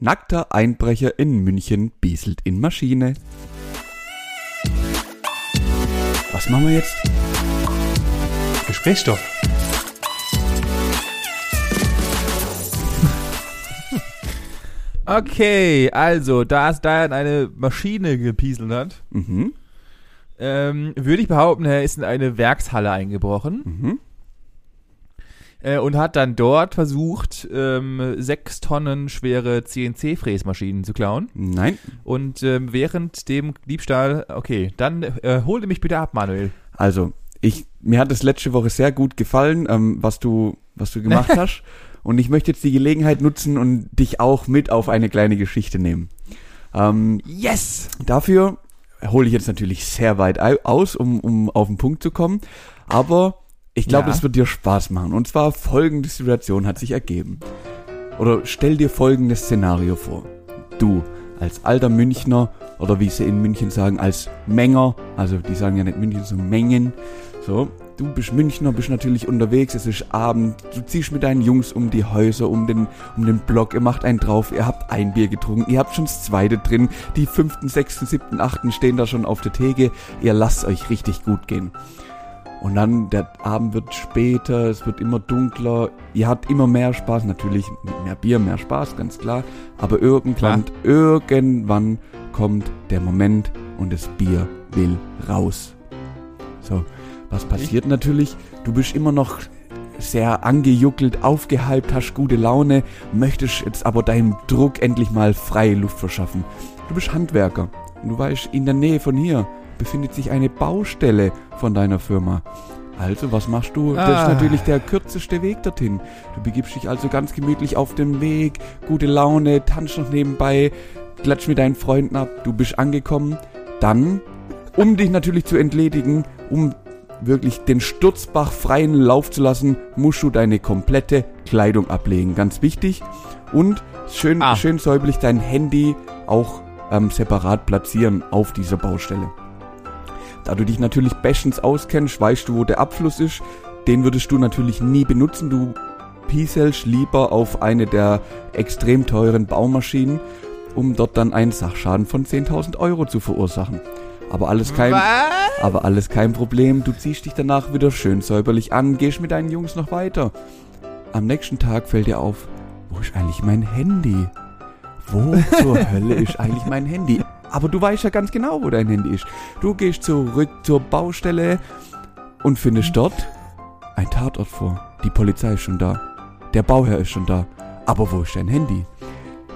Nackter Einbrecher in München bieselt in Maschine. Was machen wir jetzt? Gesprächsstoff. Okay, also, da es da in eine Maschine gepieselt hat, Mhm. ähm, würde ich behaupten, er ist in eine Werkshalle eingebrochen Mhm. Äh, und hat dann dort versucht, ähm, sechs Tonnen schwere CNC-Fräsmaschinen zu klauen. Nein. Und ähm, während dem Diebstahl, okay, dann äh, hole mich bitte ab, Manuel. Also, ich, mir hat es letzte Woche sehr gut gefallen, ähm, was du, was du gemacht hast. Und ich möchte jetzt die Gelegenheit nutzen und dich auch mit auf eine kleine Geschichte nehmen. Ähm, Yes! dafür hole ich jetzt natürlich sehr weit au- aus, um, um auf den Punkt zu kommen. Aber ich glaube, Ja. es wird dir Spaß machen. Und zwar folgende Situation hat sich ergeben. Oder stell dir folgendes Szenario vor. Du als alter Münchner oder wie sie in München sagen, als Menger, also die sagen ja nicht München, sondern Mengen. So, du bist Münchner, bist natürlich unterwegs, es ist Abend, du ziehst mit deinen Jungs um die Häuser, um den, um den Block, ihr macht einen drauf, ihr habt ein Bier getrunken, ihr habt schon das zweite drin, die fünften, sechsten, siebten, achten stehen da schon auf der Theke, ihr lasst euch richtig gut gehen. Und dann, der Abend wird später, es wird immer dunkler, ihr habt immer mehr Spaß, natürlich mit mehr Bier, mehr Spaß, ganz klar. Aber irgendwann, irgendwann kommt der Moment und das Bier will raus. So, was passiert natürlich? Du bist immer noch sehr angejuckelt, aufgehypt, hast gute Laune, möchtest jetzt aber deinem Druck endlich mal freie Luft verschaffen. Du bist Handwerker und du weißt, in der Nähe von hier befindet sich eine Baustelle von deiner Firma. Also, was machst du? Das Ah. ist natürlich der kürzeste Weg dorthin. Du begibst dich also ganz gemütlich auf den Weg, gute Laune, tanzt noch nebenbei, klatsch mit deinen Freunden ab, du bist angekommen. Dann, um dich natürlich zu entledigen, um wirklich den Sturzbach freien Lauf zu lassen, musst du deine komplette Kleidung ablegen. Ganz wichtig. Und schön, Ah. schön säuberlich dein Handy auch ähm, separat platzieren auf dieser Baustelle. Da du dich natürlich bestens auskennst, weißt du, wo der Abfluss ist. Den würdest du natürlich nie benutzen. Du pieselst lieber auf eine der extrem teuren Baumaschinen, um dort dann einen Sachschaden von 10.000 Euro zu verursachen. Aber alles kein, Was? aber alles kein Problem. Du ziehst dich danach wieder schön säuberlich an, gehst mit deinen Jungs noch weiter. Am nächsten Tag fällt dir auf, wo ist eigentlich mein Handy? Wo zur Hölle ist eigentlich mein Handy? Aber du weißt ja ganz genau, wo dein Handy ist. Du gehst zurück zur Baustelle und findest dort ein Tatort vor. Die Polizei ist schon da. Der Bauherr ist schon da. Aber wo ist dein Handy?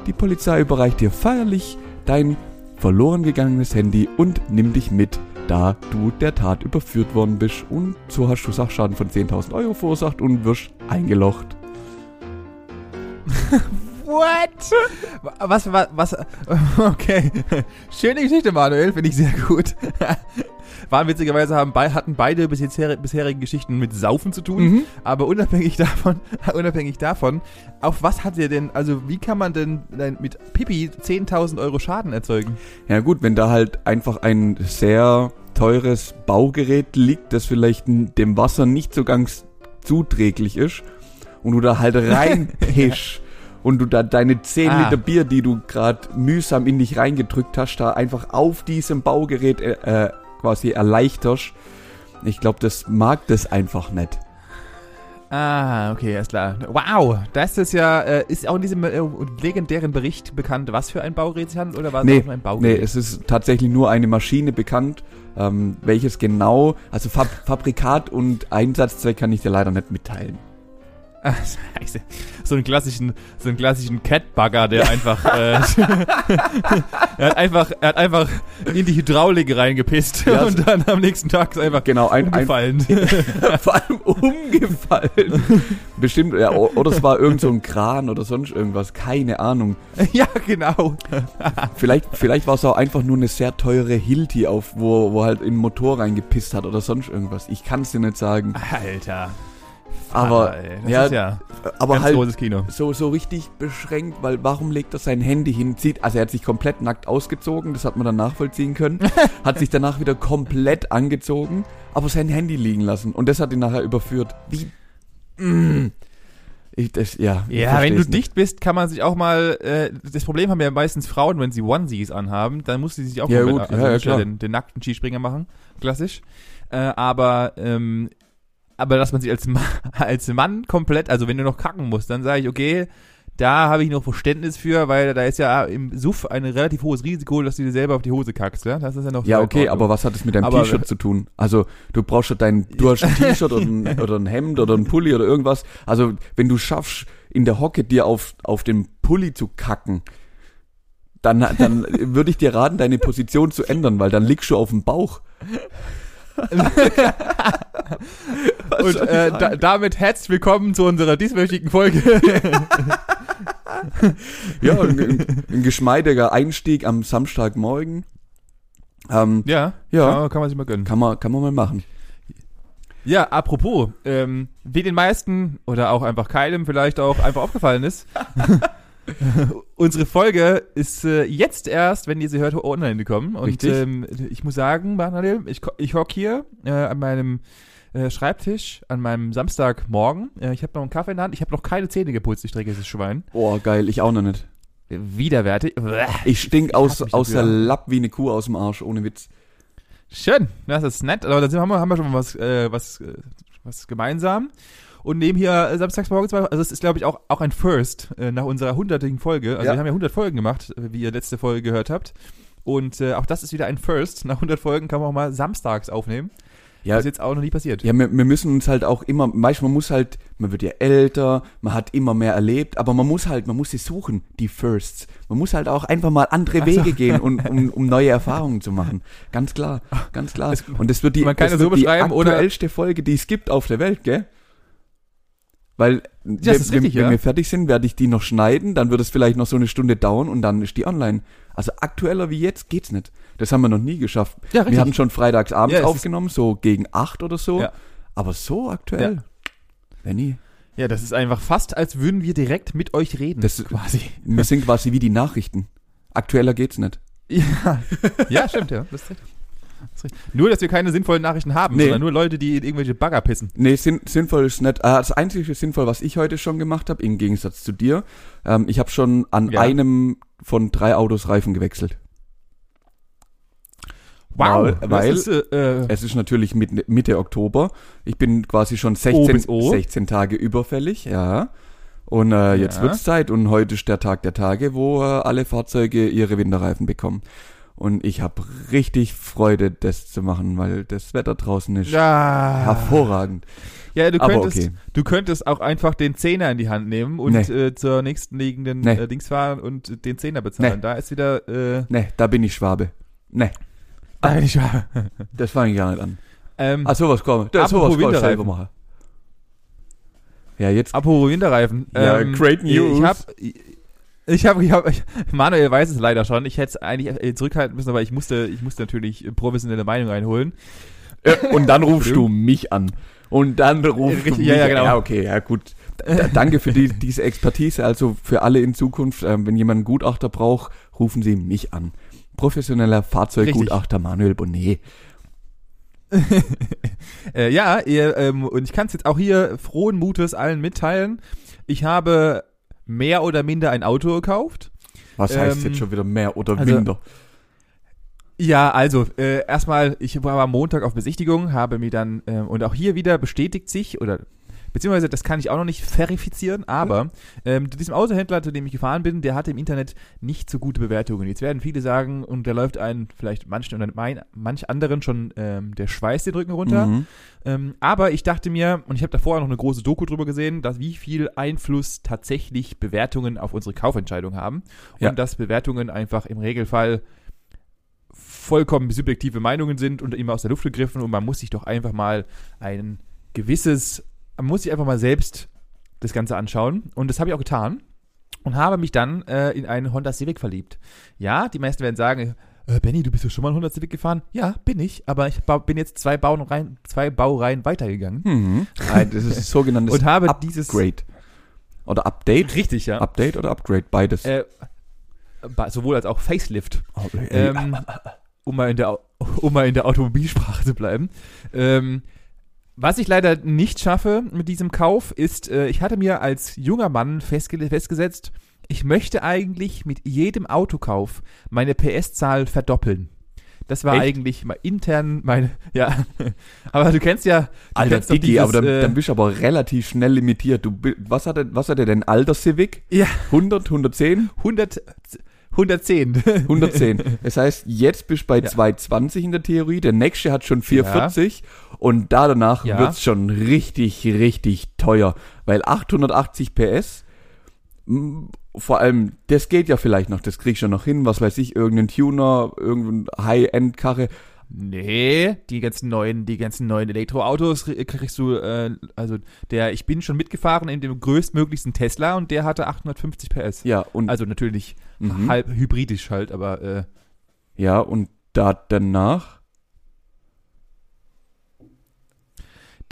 Die Polizei überreicht dir feierlich dein verloren gegangenes Handy und nimmt dich mit, da du der Tat überführt worden bist. Und so hast du Sachschaden von 10.000 Euro verursacht und wirst eingelocht. What? Was, was, was, okay. Schöne Geschichte, Manuel, finde ich sehr gut. Waren witzigerweise haben bei, hatten beide bis jetzt bisherigen Geschichten mit Saufen zu tun, Mhm. aber unabhängig davon, unabhängig davon, auf was hat ihr denn, also wie kann man denn mit Pipi 10.000 Euro Schaden erzeugen? Ja gut, wenn da halt einfach ein sehr teures Baugerät liegt, das vielleicht dem Wasser nicht so ganz zuträglich ist und du da halt reinpisch und du da deine 10 Ah. Liter Bier, die du gerade mühsam in dich reingedrückt hast, da einfach auf diesem Baugerät äh, äh, quasi erleichterst. Ich glaube, das mag das einfach nicht. Ah, okay, alles klar. Wow, das ist ja, äh, ist auch in diesem äh, legendären Bericht bekannt, was für ein Baugerät es handelt, oder war es Nee, auch nur ein Nee, Baugerät? es ist tatsächlich nur eine Maschine bekannt, ähm, welches genau, also Fab Fabrikat und Einsatzzweck kann ich dir leider nicht mitteilen. Scheiße. So einen klassischen, so einen klassischen Catbugger, der einfach, äh, er hat einfach, er hat einfach in die Hydraulik reingepisst Ja, und dann am nächsten Tag ist einfach Genau, ein, ein umgefallen. vor allem umgefallen. Bestimmt, ja, oder es war irgend so ein Kran oder sonst irgendwas, keine Ahnung. ja, genau. Vielleicht, vielleicht war es auch einfach nur eine sehr teure Hilti auf, wo, wo halt in den Motor reingepisst hat oder sonst irgendwas. Ich kann es dir nicht sagen. Alter. Aber, ja, ja aber halt Kino. so, so richtig beschränkt, weil warum legt er sein Handy hin? Zieht, also er hat sich komplett nackt ausgezogen, das hat man dann nachvollziehen können. hat sich danach wieder komplett angezogen, aber sein Handy liegen lassen. Und das hat ihn nachher überführt. Wie? Mm. Ich, das, ja, Ja, wenn du nicht. dicht bist, kann man sich auch mal. Äh, das Problem haben ja meistens Frauen, wenn sie Onesies anhaben, dann muss sie sich auch Ja, mal gut, also ja, ja, den, den nackten Skispringer machen, klassisch. Äh, aber ähm, aber dass man sich als, Ma als Mann komplett, also wenn du noch kacken musst, dann sage ich, okay, da habe ich noch Verständnis für, weil da ist ja im Suff ein relativ hohes Risiko, dass du dir selber auf die Hose kackst, ja? Das ist ja noch Ja, okay, aber was hat es mit deinem T-Shirt zu tun? Also, du brauchst ja dein, du hast ein T-Shirt oder ein, oder ein Hemd oder ein Pulli oder irgendwas. Also, wenn du schaffst, in der Hocke dir auf, auf den Pulli zu kacken, dann, dann würde ich dir raten, deine Position zu ändern, weil dann liegst du auf dem Bauch. Und äh, da, damit herzlich willkommen zu unserer dieswöchigen Folge. ja, ein, ein, ein geschmeidiger Einstieg am Samstagmorgen. Ähm, ja, Ja. Kann, kann man sich mal gönnen. kann man, kann man mal machen. Ja, apropos, ähm, wie den meisten oder auch einfach keinem vielleicht auch einfach aufgefallen ist, unsere Folge ist äh, jetzt erst, wenn ihr sie hört, online gekommen. Und Richtig. ähm, ich muss sagen, Manuel, ich, ich hock hier äh, an meinem äh, Schreibtisch an meinem Samstagmorgen. Äh, ich habe noch einen Kaffee in der Hand. Ich habe noch keine Zähne geputzt, ich trecke dieses Schwein. Boah, geil, ich auch noch nicht. Widerwärtig. Ich stink aus, hasse mich aus der. Lapp wie eine Kuh aus dem Arsch, ohne Witz. Schön, das ist nett. Aber da haben wir, haben wir schon mal was, äh, was, äh, was gemeinsam. Und nehmen hier äh, samstagsmorgens mal, also es ist, glaube ich, auch, auch ein First äh, nach unserer hundertigen Folge. Also Ja. wir haben ja 100 Folgen gemacht, wie ihr letzte Folge gehört habt. Und äh, auch das ist wieder ein First. Nach 100 Folgen kann man auch mal samstags aufnehmen. Ja, Das ist jetzt auch noch nie passiert. Ja, wir, wir müssen uns halt auch immer, manchmal muss halt, man wird ja älter, man hat immer mehr erlebt, aber man muss halt, man muss sie suchen, die Firsts. Man muss halt auch einfach mal andere so. Wege gehen, um, um, um neue Erfahrungen zu machen. Ganz klar, ganz klar. Es- Und das wird die, man kann das so wird die beschreiben, oder- aktuellste Folge, die es gibt auf der Welt, gell? Weil, ist wenn, richtig, wenn ja. wir fertig sind, werde ich die noch schneiden, dann wird es vielleicht noch so eine Stunde dauern und dann ist die online. Also aktueller wie jetzt geht's nicht. Das haben wir noch nie geschafft. Ja, richtig. Wir haben schon freitags abends Ja, aufgenommen, so gegen acht oder so. Ja. Aber so aktuell. Benny, Ja, das ist einfach fast, als würden wir direkt mit euch reden. Das- quasi. wir sind quasi wie die Nachrichten. Aktueller geht's nicht. Ja, ja stimmt, ja. Das ist richtig. Nur, dass wir keine sinnvollen Nachrichten haben, Nee. sondern nur Leute, die irgendwelche Bagger pissen. Nee, sinn, sinnvoll ist nicht. Äh, das einzige sinnvoll, was ich heute schon gemacht habe, im Gegensatz zu dir, ähm, ich habe schon an Ja. einem von drei Autos Reifen gewechselt. Weil- das weil- ist, äh, äh, Es ist natürlich mit, Mitte Oktober. Ich bin quasi schon O 16, bis O. 16 Tage überfällig, ja. Und äh, jetzt Ja. wird's Zeit und heute ist der Tag der Tage, wo äh, alle Fahrzeuge ihre Winterreifen bekommen. Und ich habe richtig Freude, das zu machen, weil das Wetter draußen ist ja. hervorragend. Ja, du könntest, okay. du könntest auch einfach den Zehner in die Hand nehmen und Nee. äh, zur nächsten liegenden Nee. äh, Dings fahren und den Zehner bezahlen. Nee. Da ist wieder, äh, Ne, da bin ich Schwabe. Ne, da bin ich wahr. das fange ich gar nicht an. ähm, Ah, sowas komm. Das sowas kann ich selber machen. Ja, jetzt. Apropos Winterreifen. Ja, great news. Ich hab, ich habe, ich hab, ich, Manuel weiß es leider schon. Ich hätte es eigentlich äh, zurückhalten müssen, aber ich musste, ich musste natürlich äh, professionelle Meinung einholen. Äh, und dann rufst du mich an. Und dann rufst du Richtig, mich ja, ja, an. genau. Ja, okay, ja gut. Da, danke für die, diese Expertise. Also für alle in Zukunft, ähm, wenn jemand einen Gutachter braucht, rufen Sie mich an. Professioneller Fahrzeuggutachter Manuel Bonnet. Äh, ja, ihr, ähm, und ich kann es jetzt auch hier frohen Mutes allen mitteilen. Ich habe mehr oder minder ein Auto gekauft. Was heißt Ähm, jetzt schon wieder mehr oder also- minder? Ja, also äh, erstmal, ich war am Montag auf Besichtigung, habe mir dann, ähm, und auch hier wieder bestätigt sich, oder beziehungsweise das kann ich auch noch nicht verifizieren, aber ähm, zu diesem Autohändler, zu dem ich gefahren bin, der hatte im Internet nicht so gute Bewertungen. Jetzt werden viele sagen, und da läuft einen, vielleicht manchen oder mein, manch anderen schon ähm, der Schweiß den Rücken runter. Mhm. Ähm, aber ich dachte mir, und ich habe davor noch eine große Doku drüber gesehen, dass wie viel Einfluss tatsächlich Bewertungen auf unsere Kaufentscheidung haben. Ja. Und dass Bewertungen einfach im Regelfall vollkommen subjektive Meinungen sind und immer aus der Luft gegriffen und man muss sich doch einfach mal ein gewisses, muss sich einfach mal selbst das Ganze anschauen. Und das habe ich auch getan und habe mich dann äh, in einen Honda Civic verliebt. Ja, die meisten werden sagen, äh, Benny, du bist doch schon mal einen Honda Civic gefahren? Ja, bin ich, aber ich bin jetzt zwei, Baureihen, zwei Baureihen weitergegangen. Mhm. Nein, das ist das sogenannte Und habe dieses- Upgrade. Oder Update? Richtig, ja. Update oder Upgrade? Beides. Äh, sowohl als auch Facelift. Oh, Ähm, um, mal in der, um mal in der Automobilsprache zu bleiben. Ähm, Was ich leider nicht schaffe mit diesem Kauf, ist, äh, ich hatte mir als junger Mann festge festgesetzt, ich möchte eigentlich mit jedem Autokauf meine PS-Zahl verdoppeln. Das war Echt? eigentlich mal intern meine, ja. aber du kennst ja, du Alter kennst Dicky, dieses, aber dann, äh, dann bist du aber relativ schnell limitiert. Du, was hat er, was hat er denn? Alter Civic? ja, 100, 110? 100, 110. 110. Das heißt, jetzt bist du bei Ja. 220 in der Theorie, der nächste hat schon 440 und da danach Ja. wird's schon richtig, richtig teuer. Weil 880 PS, vor allem, das geht ja vielleicht noch, das krieg ich schon noch hin, was weiß ich, irgendein Tuner, irgendein High-End-Karre. Nee, die ganzen neuen, die ganzen neuen Elektroautos kriegst du, äh, also der, ich bin schon mitgefahren in dem größtmöglichsten Tesla und der hatte 850 PS. Ja, und, Also natürlich Mhm. halb hybridisch halt, aber äh, ja, und da danach,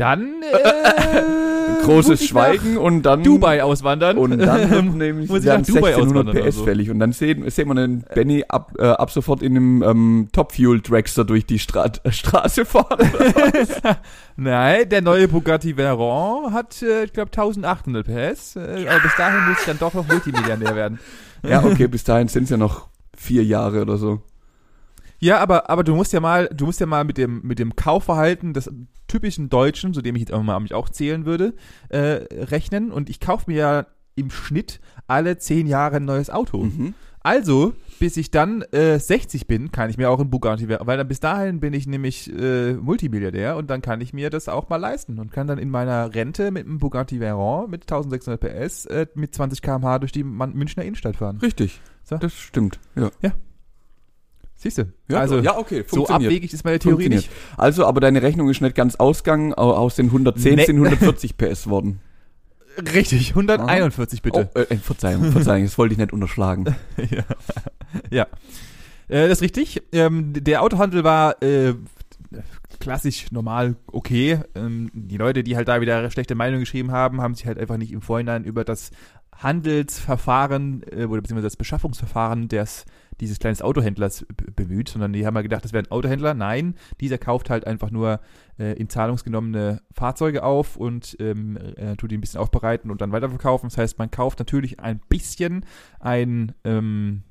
dann äh, großes Schweigen und dann Dubai auswandern. Und dann nämlich Muss ich werden nach Dubai 1600 auswandern oder PS so. fällig. Und dann sehen, sehen wir den Benny ab, äh, ab sofort in einem ähm, Top Fuel Dragster durch die Stra Straße fahren. Nein, der neue Bugatti Veyron hat, äh, ich glaube, 1800 PS. Äh, Aber bis dahin muss ich dann doch noch Multimillionär werden. ja, okay, bis dahin sind es ja noch vier Jahre oder so. Ja, aber, aber du musst ja mal, du musst ja mal mit dem, mit dem Kaufverhalten des typischen Deutschen, zu dem ich jetzt auch mal mich auch zählen würde, äh, rechnen. Und ich kaufe mir ja im Schnitt alle zehn Jahre ein neues Auto. Mhm. Also, bis ich dann äh, 60 bin, kann ich mir auch ein Bugatti, weil dann bis dahin bin ich nämlich äh, Multimilliardär und dann kann ich mir das auch mal leisten und kann dann in meiner Rente mit einem Bugatti Veyron mit 1600 PS äh, mit 20 km/h durch die Münchner Innenstadt fahren. Richtig. So. Das stimmt. Ja. Siehst du? Ja, also, ja, okay, so abwegig ist meine Theorie nicht. Also, aber deine Rechnung ist nicht ganz ausgegangen. Au- Aus den 110 Nee. sind 140 PS worden. Richtig, 141 bitte. Oh, äh, Verzeihung, Verzeihung, das wollte ich nicht unterschlagen. ja. ja. Äh, das ist richtig. Ähm, der Autohandel war äh, klassisch, normal, okay. Ähm, die Leute, die halt da wieder schlechte Meinung geschrieben haben, haben sich halt einfach nicht im Vorhinein über das Handelsverfahren äh, oder beziehungsweise das Beschaffungsverfahren des dieses kleines Autohändlers bemüht, sondern die haben mal gedacht, das wäre ein Autohändler. Nein, dieser kauft halt einfach nur äh, in zahlungsgenommene Fahrzeuge auf und ähm, äh, tut die ein bisschen aufbereiten und dann weiterverkaufen. Das heißt, man kauft natürlich ein bisschen ein ähm,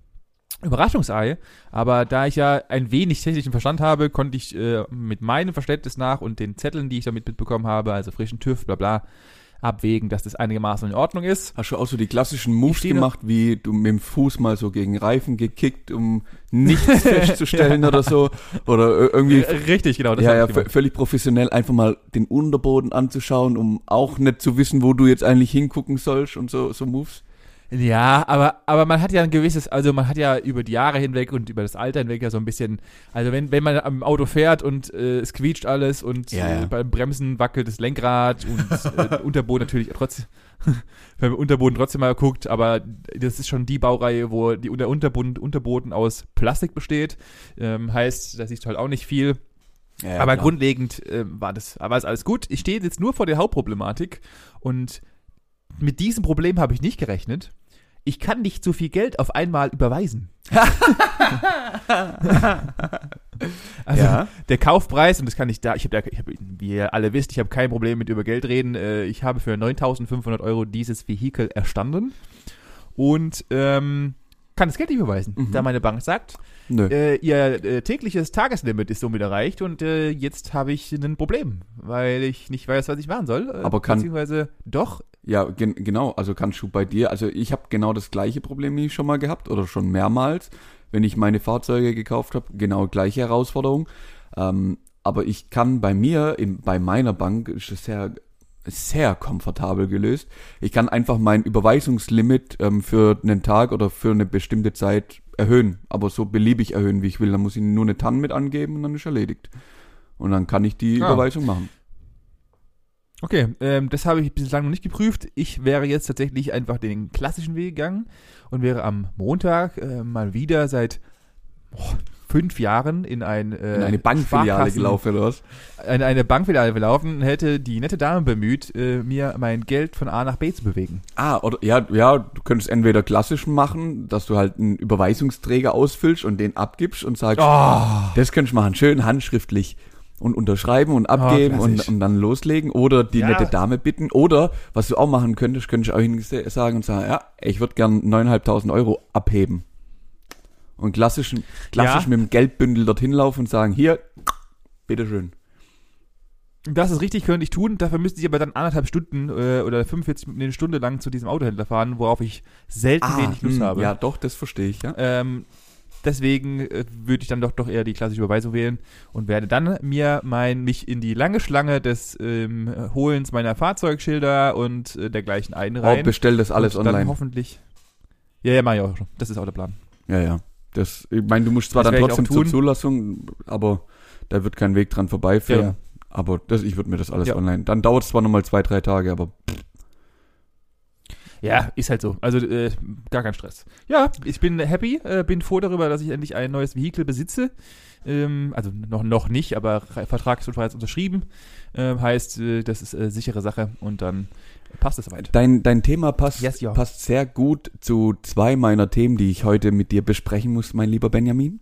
Überraschungsei, aber da ich ja ein wenig technischen Verstand habe, konnte ich äh, mit meinem Verständnis nach und den Zetteln, die ich damit mitbekommen habe, also frischen TÜV, bla bla, abwägen, dass das einigermaßen in Ordnung ist. Hast du auch so die klassischen Moves gemacht, wie du mit dem Fuß mal so gegen Reifen gekickt, um nichts festzustellen oder so? Oder ir- irgendwie Richtig, genau. Das ja, ja, völlig professionell einfach mal den Unterboden anzuschauen, um auch nicht zu wissen, wo du jetzt eigentlich hingucken sollst und so, so Moves. Ja, aber, aber man hat ja ein gewisses, also man hat ja über die Jahre hinweg und über das Alter hinweg ja so ein bisschen, also wenn, wenn man am Auto fährt und äh, es quietscht alles und Ja, ja. Äh, beim Bremsen wackelt das Lenkrad und äh, Unterboden natürlich trotzdem, beim Unterboden trotzdem mal guckt, aber das ist schon die Baureihe, wo die, der Unterboden, Unterboden aus Plastik besteht, ähm, heißt, da siehst du halt auch nicht viel. Ja, aber klar. grundlegend äh, war das, war es alles gut. Ich stehe jetzt nur vor der Hauptproblematik und mit diesem Problem habe ich nicht gerechnet. Ich kann nicht so viel Geld auf einmal überweisen. also Ja. der Kaufpreis, und das kann ich da, ich habe, ich hab, wie ihr alle wisst, ich habe kein Problem mit über Geld reden. Äh, ich habe für 9.500 Euro dieses Vehikel erstanden und ähm, kann das Geld nicht überweisen, Mhm. da meine Bank sagt, äh, ihr äh, tägliches Tageslimit ist somit erreicht und äh, jetzt habe ich ein Problem, weil ich nicht weiß, was ich machen soll. Äh, Aber kann- beziehungsweise doch. Ja, gen genau. Also kannst du bei dir, also ich habe genau das gleiche Problem wie schon mal gehabt oder schon mehrmals, wenn ich meine Fahrzeuge gekauft habe, genau gleiche Herausforderung. Ähm, aber ich kann bei mir, in, bei meiner Bank, ist es sehr, sehr komfortabel gelöst. Ich kann einfach mein Überweisungslimit ähm, für einen Tag oder für eine bestimmte Zeit erhöhen, aber so beliebig erhöhen, wie ich will. Dann muss ich nur eine TAN mit angeben und dann ist erledigt. Und dann kann ich die Ah. Überweisung machen. Okay, ähm, das habe ich bislang noch nicht geprüft. Ich wäre jetzt tatsächlich einfach den klassischen Weg gegangen und wäre am Montag äh, mal wieder seit boah, fünf Jahren in ein äh, In eine Bankfiliale gelaufen oder was? in eine Bankfiliale gelaufen und hätte die nette Dame bemüht, äh, mir mein Geld von A nach B zu bewegen. Ah, oder ja, ja, du könntest entweder klassisch machen, dass du halt einen Überweisungsträger ausfüllst und den abgibst und sagst, Oh. das könntest du machen, schön handschriftlich. Und unterschreiben und abgeben und, klassisch. und dann loslegen oder die Ja. nette Dame bitten oder was du auch machen könntest, könntest auch sagen und sagen, ja, ich würde gern 9.500 Euro abheben. Und klassisch, klassisch Ja. mit dem Geldbündel dorthin laufen und sagen, hier, bitteschön. Das ist richtig, könnte ich tun. Dafür müsste ich aber dann anderthalb Stunden äh, oder 45 Minuten eine Stunde lang zu diesem Autohändler fahren, worauf ich selten wenig Lust hm, habe. Ja, doch, das verstehe ich, ja. Ähm, deswegen äh, würde ich dann doch, doch eher die klassische Überweisung wählen und werde dann mir mein, mich in die lange Schlange des ähm, Holens meiner Fahrzeugschilder und äh, dergleichen Oh, einreihen. bestell das alles und Dann online. hoffentlich. Ja, ja, mach ich auch schon. Das ist auch der Plan. Ja, ja. Das, ich meine, du musst zwar Das dann trotzdem zur. Zulassung, aber da wird kein Weg dran vorbeiführen. Ja, ja. Aber das, ich würde mir das alles Ja. online. Dann dauert es zwar nochmal zwei, drei Tage, aber Ja, ist halt so. Also äh, gar kein Stress. Ja, ich bin happy, äh, bin froh darüber, dass ich endlich ein neues Vehikel besitze. Ähm, also noch, noch nicht, aber Vertrag ist bereits unterschrieben. Ähm, heißt, äh, das ist äh, sichere Sache und dann passt es soweit. dein, dein Thema passt, Yes, passt sehr gut zu zwei meiner Themen, die ich heute mit dir besprechen muss, mein lieber Benjamin.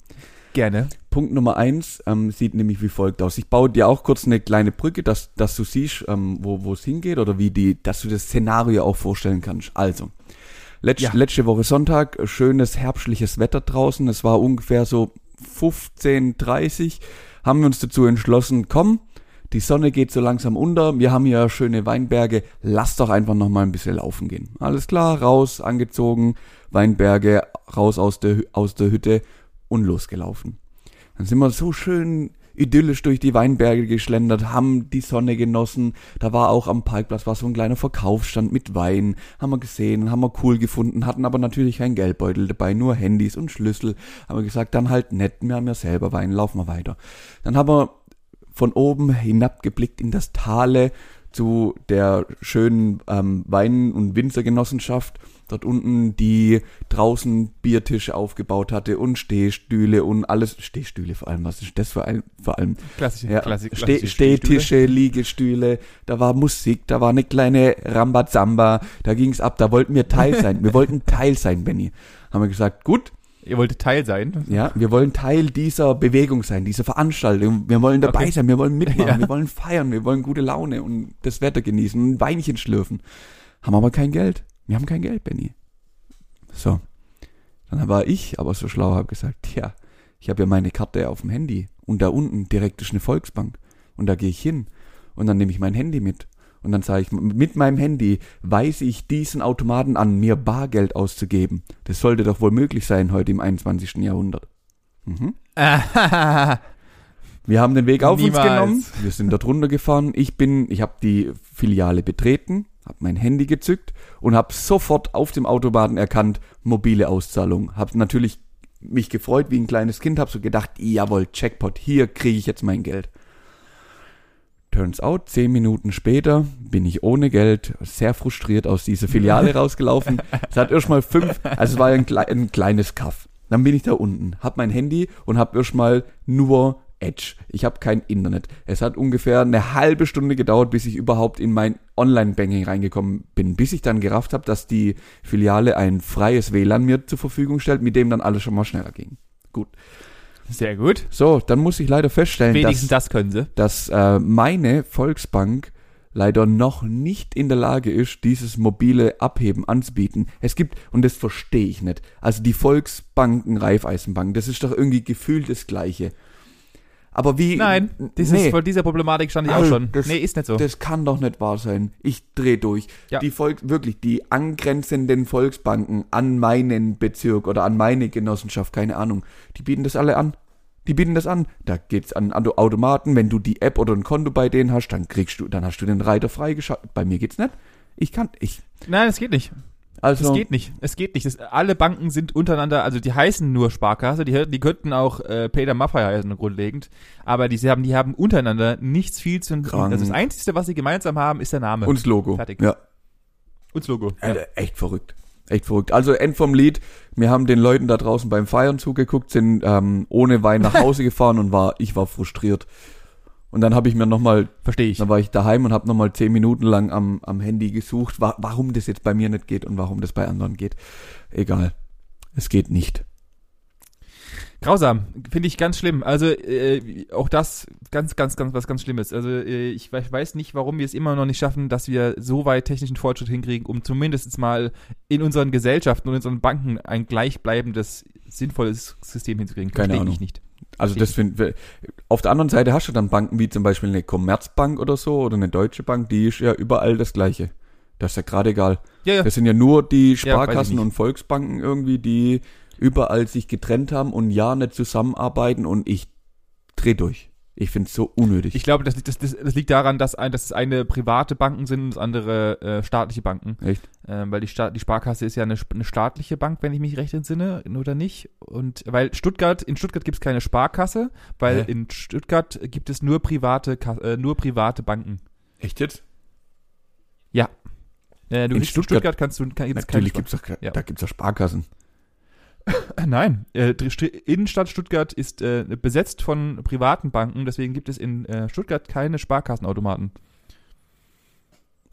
Gerne. Punkt Nummer eins ähm, sieht nämlich wie folgt aus. Ich baue dir auch kurz eine kleine Brücke, dass, dass du siehst, ähm, wo es hingeht oder wie die, dass du das Szenario auch vorstellen kannst. Also, letz, Ja. letzte Woche Sonntag, schönes herbstliches Wetter draußen. Es war ungefähr so 15, 30. Haben wir uns dazu entschlossen, komm, die Sonne geht so langsam unter. Wir haben hier schöne Weinberge. Lass doch einfach noch mal ein bisschen laufen gehen. Alles klar, raus, angezogen, Weinberge, raus aus der, aus der Hütte und losgelaufen. Dann sind wir so schön idyllisch durch die Weinberge geschlendert, haben die Sonne genossen. Da war auch am Parkplatz war so ein kleiner Verkaufsstand mit Wein. Haben wir gesehen, haben wir cool gefunden, hatten aber natürlich kein Geldbeutel dabei, nur Handys und Schlüssel. Haben wir gesagt, dann halt nett, wir haben ja selber Wein, laufen wir weiter. Dann haben wir von oben hinabgeblickt in das Tale zu der schönen ähm, Wein- und Winzergenossenschaft. Dort unten, die draußen Biertische aufgebaut hatte und Stehstühle und alles. Stehstühle vor allem, was ist das vor allem? Vor allem Klassische, ja, Klassik, Steh, klassische Stehtische, Liegestühle, da war Musik, da war eine kleine Rambazamba, da ging's ab, da wollten wir Teil sein. Wir wollten Teil sein, Benny. Haben wir gesagt, gut, Ihr wolltet Teil sein. ja, wir wollen Teil dieser Bewegung sein, dieser Veranstaltung. Wir wollen dabei Okay. sein, wir wollen mitmachen, Ja. wir wollen feiern, wir wollen gute Laune und das Wetter genießen und ein Weinchen schlürfen. Haben aber kein Geld. Wir haben kein Geld, Benny. So. Dann war ich aber so schlau, habe gesagt, ja, ich habe ja meine Karte auf dem Handy und da unten direkt ist eine Volksbank und da gehe ich hin und dann nehme ich mein Handy mit und dann sage ich, mit meinem Handy weise ich diesen Automaten an, mir Bargeld auszugeben. Das sollte doch wohl möglich sein heute im 21. Jahrhundert. Mhm. Wir haben den Weg auf Niemals. uns genommen. Wir sind dort runtergefahren. Ich bin, ich habe die Filiale betreten, habe mein Handy gezückt und habe sofort auf dem Automaten erkannt, mobile Auszahlung. Habe natürlich mich gefreut wie ein kleines Kind, habe so gedacht, jawohl, Jackpot, hier kriege ich jetzt mein Geld. Turns out, zehn Minuten später bin ich ohne Geld sehr frustriert aus dieser Filiale rausgelaufen. Es hat erstmal fünf, also es war ein, ein kleines Kaff. Dann bin ich da unten, hab mein Handy und hab erstmal nur Edge. Ich habe kein Internet. Es hat ungefähr eine halbe Stunde gedauert, bis ich überhaupt in mein Online-Banking reingekommen bin, bis ich dann gerafft habe, dass die Filiale ein freies WLAN mir zur Verfügung stellt, mit dem dann alles schon mal schneller ging. Gut. Sehr gut. So, dann muss ich leider feststellen, dass Wenigstens das können sie. dass äh, meine Volksbank leider noch nicht in der Lage ist, dieses mobile Abheben anzubieten. Es gibt, und das verstehe ich nicht, also die Volksbanken, Raiffeisenbanken, das ist doch irgendwie gefühlt das Gleiche. Aber wie... Nein, dieses, nee, vor dieser Problematik stand ich auch Alter, schon. das- nee, ist nicht so. das kann doch nicht wahr sein. Ich dreh durch. Ja. Die Volk, wirklich, die angrenzenden Volksbanken an meinen Bezirk oder an meine Genossenschaft, keine Ahnung, die bieten das alle an. Die bieten das an. Da geht's an, an Automaten. Wenn du die App oder ein Konto bei denen hast, dann kriegst du, dann hast du den Reiter freigeschaltet. Bei mir geht's nicht. Ich kann, ich, Nein, es geht nicht. Also, Es geht nicht. Es geht nicht. Das, alle Banken sind untereinander, also die heißen nur Sparkasse, die, die könnten auch äh, Peter Maffei heißen grundlegend, aber die, sie haben, die haben untereinander nichts viel zu tun. Also das Einzige, was sie gemeinsam haben, ist der Name. und das Logo. Fertig. Ja. Und das Logo. Ja. Echt verrückt. Echt verrückt. Also End vom Lied. Wir haben den Leuten da draußen beim Feiern zugeguckt, sind ähm, ohne Wein nach Hause gefahren und war, ich war frustriert. Und dann habe ich mir nochmal, Verstehe ich. dann war ich daheim und habe nochmal zehn Minuten lang am, am Handy gesucht, wa warum das jetzt bei mir nicht geht und warum das bei anderen geht. Egal. Es geht nicht. Grausam, finde ich ganz schlimm. Also äh, auch das ganz, ganz, ganz was ganz Schlimmes. Also äh, ich, we- weiß nicht, warum wir es immer noch nicht schaffen, dass wir so weit technischen Fortschritt hinkriegen, um zumindest mal in unseren Gesellschaften und in unseren Banken ein gleichbleibendes, sinnvolles System hinzukriegen. Keine Verstehe Ahnung. ich nicht. Also das find, auf der anderen Seite hast du dann Banken wie zum Beispiel eine Commerzbank oder so oder eine Deutsche Bank, die ist ja überall das gleiche. Das ist ja gerade egal. Ja, ja. Das sind ja nur die Ja, Sparkassen nicht. und Volksbanken irgendwie, die überall sich getrennt haben und ja nicht zusammenarbeiten und ich dreh durch. Ich find's so unnötig. Ich glaube, das, liegt- das, das, das liegt daran, dass, ein, dass es eine private Banken sind und das andere äh, staatliche Banken. Echt? Ähm, weil die, Sta die Sparkasse ist ja eine, eine staatliche Bank, wenn ich mich recht entsinne, oder nicht? Und weil Stuttgart, in Stuttgart gibt es keine Sparkasse, weil Hä? in Stuttgart gibt es nur private, äh, nur private Banken. Echt jetzt? Äh, du In gibst- Stuttgart- kannst du kann, Natürlich keine gibt's doch, Ja. da gibt's doch Sparkassen. Spar- Nein, äh, Innenstadt Stuttgart ist äh, besetzt von privaten Banken, deswegen gibt es in äh, Stuttgart keine Sparkassenautomaten.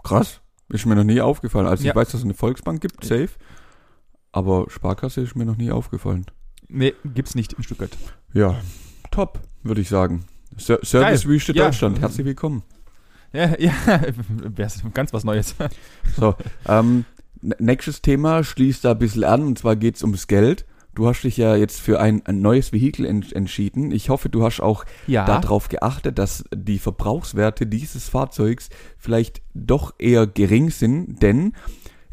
Krass. Ist mir noch nie aufgefallen. Also Ja. ich weiß, dass es eine Volksbank gibt, safe. Aber Sparkasse ist mir noch nie aufgefallen. Nee, gibt's nicht in Stuttgart. Ja, top, würde ich sagen. Ser Servicewüste Ja. Deutschland, herzlich willkommen. Ja, ja, ganz was Neues. So, ähm, nächstes Thema schließt da ein bisschen an und zwar geht's ums Geld. Du hast dich ja jetzt für ein, ein neues Vehikel en entschieden. Ich hoffe, du hast auch Ja. darauf geachtet, dass die Verbrauchswerte dieses Fahrzeugs vielleicht doch eher gering sind, denn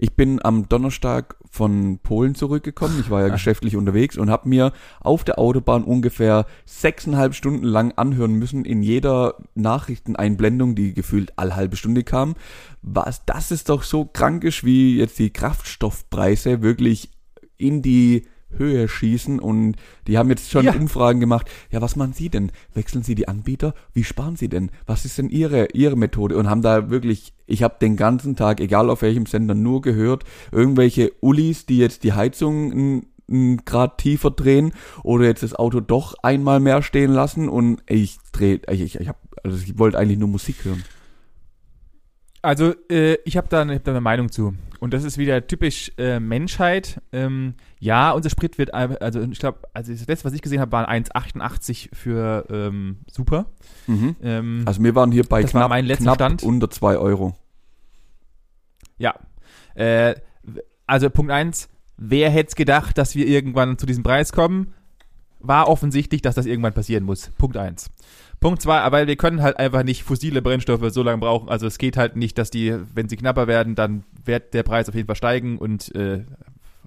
ich bin am Donnerstag von Polen zurückgekommen. Ich war ja geschäftlich unterwegs und habe mir auf der Autobahn ungefähr sechseinhalb Stunden lang anhören müssen in jeder Nachrichteneinblendung, die gefühlt alle halbe Stunde kam. Was, das ist doch so krankisch, wie jetzt die Kraftstoffpreise wirklich in die Höhe schießen und die haben jetzt schon Ja. Umfragen gemacht. Ja, was machen Sie denn? Wechseln Sie die Anbieter? Wie sparen Sie denn? Was ist denn Ihre Ihre Methode? Und haben da wirklich, ich habe den ganzen Tag, egal auf welchem Sender, nur gehört, irgendwelche Ullis, die jetzt die Heizung n- n Grad tiefer drehen oder jetzt das Auto doch einmal mehr stehen lassen und ich dreh, ich, ich, ich hab, also ich wollte eigentlich nur Musik hören. Also, äh, ich habe da, hab da eine Meinung zu. Und das ist wieder typisch äh, Menschheit. Ähm, ja, unser Sprit wird, also ich glaube, also das letzte, was ich gesehen habe, waren 1,88 für ähm, Super. Mhm. Ähm, Also wir waren hier bei Das war knapp, mein letzter knapp Stand. unter zwei Euro. Ja. Äh, also Punkt eins: wer hätte es gedacht, dass wir irgendwann zu diesem Preis kommen? War offensichtlich, dass das irgendwann passieren muss. Punkt eins. Punkt zwei, aber wir können halt einfach nicht fossile Brennstoffe so lange brauchen. Also es geht halt nicht, dass die, wenn sie knapper werden, dann wird der Preis auf jeden Fall steigen und äh,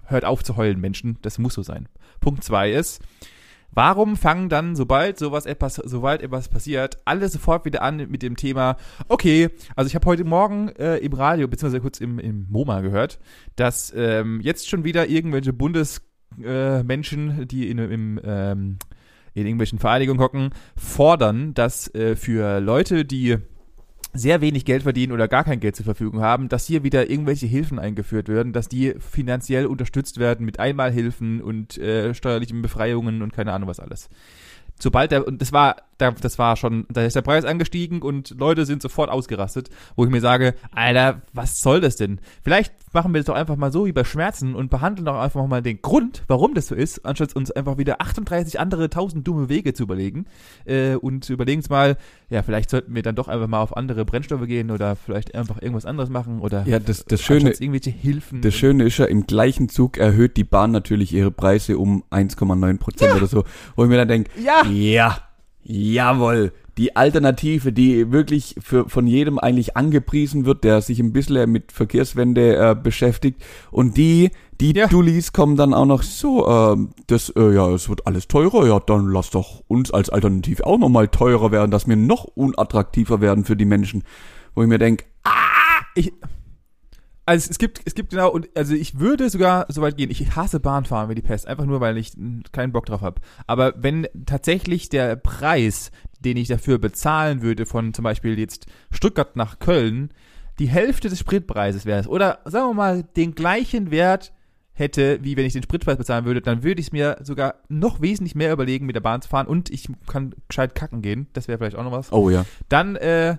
hört auf zu heulen, Menschen. Das muss so sein. Punkt zwei ist, Warum fangen dann, sobald sowas etwas, sobald etwas passiert, alle sofort wieder an mit dem Thema, okay, also ich habe heute Morgen äh, im Radio, beziehungsweise kurz im, im MoMA gehört, dass ähm, jetzt schon wieder irgendwelche Bundesmenschen, äh, die in, im, ähm, in irgendwelchen Vereinigungen hocken, fordern, dass äh, für Leute, die sehr wenig Geld verdienen oder gar kein Geld zur Verfügung haben, dass hier wieder irgendwelche Hilfen eingeführt werden, dass die finanziell unterstützt werden mit Einmalhilfen und äh, steuerlichen Befreiungen und keine Ahnung was alles. Sobald der, und das war, da, das war schon, da ist der Preis angestiegen und Leute sind sofort ausgerastet, wo ich mir sage, Alter, was soll das denn? Vielleicht machen wir das doch einfach mal so wie bei Schmerzen und behandeln doch einfach mal den Grund, warum das so ist, anstatt uns einfach wieder 38 andere tausend dumme Wege zu überlegen äh, und überlegen uns mal, ja, vielleicht sollten wir dann doch einfach mal auf andere Brennstoffe gehen oder vielleicht einfach irgendwas anderes machen oder Ja, das, das Schöne, irgendwelche Hilfen. Das Schöne ist ja, im gleichen Zug erhöht die Bahn natürlich ihre Preise um 1,9 Prozent oder so. Wo ich mir dann denke, Ja. ja, jawohl, die Alternative, die wirklich für, von jedem eigentlich angepriesen wird, der sich ein bisschen mit Verkehrswende äh, beschäftigt. Und die, die Ja. Dullis kommen dann auch noch so, ähm, das, äh, ja, es wird alles teurer, ja, dann lass doch uns als Alternative auch nochmal teurer werden, dass wir noch unattraktiver werden für die Menschen. Wo ich mir denke, ich, also es gibt, es gibt genau, und also ich würde sogar so weit gehen, ich hasse Bahnfahren wie die Pest, einfach nur, weil ich keinen Bock drauf habe. Aber wenn tatsächlich der Preis, den ich dafür bezahlen würde, von zum Beispiel jetzt Stuttgart nach Köln, die Hälfte des Spritpreises wäre, oder sagen wir mal, den gleichen Wert hätte, wie wenn ich den Spritpreis bezahlen würde, dann würde ich es mir sogar noch wesentlich mehr überlegen, mit der Bahn zu fahren. Und ich kann gescheit kacken gehen. Das wäre vielleicht auch noch was. Oh ja, dann äh,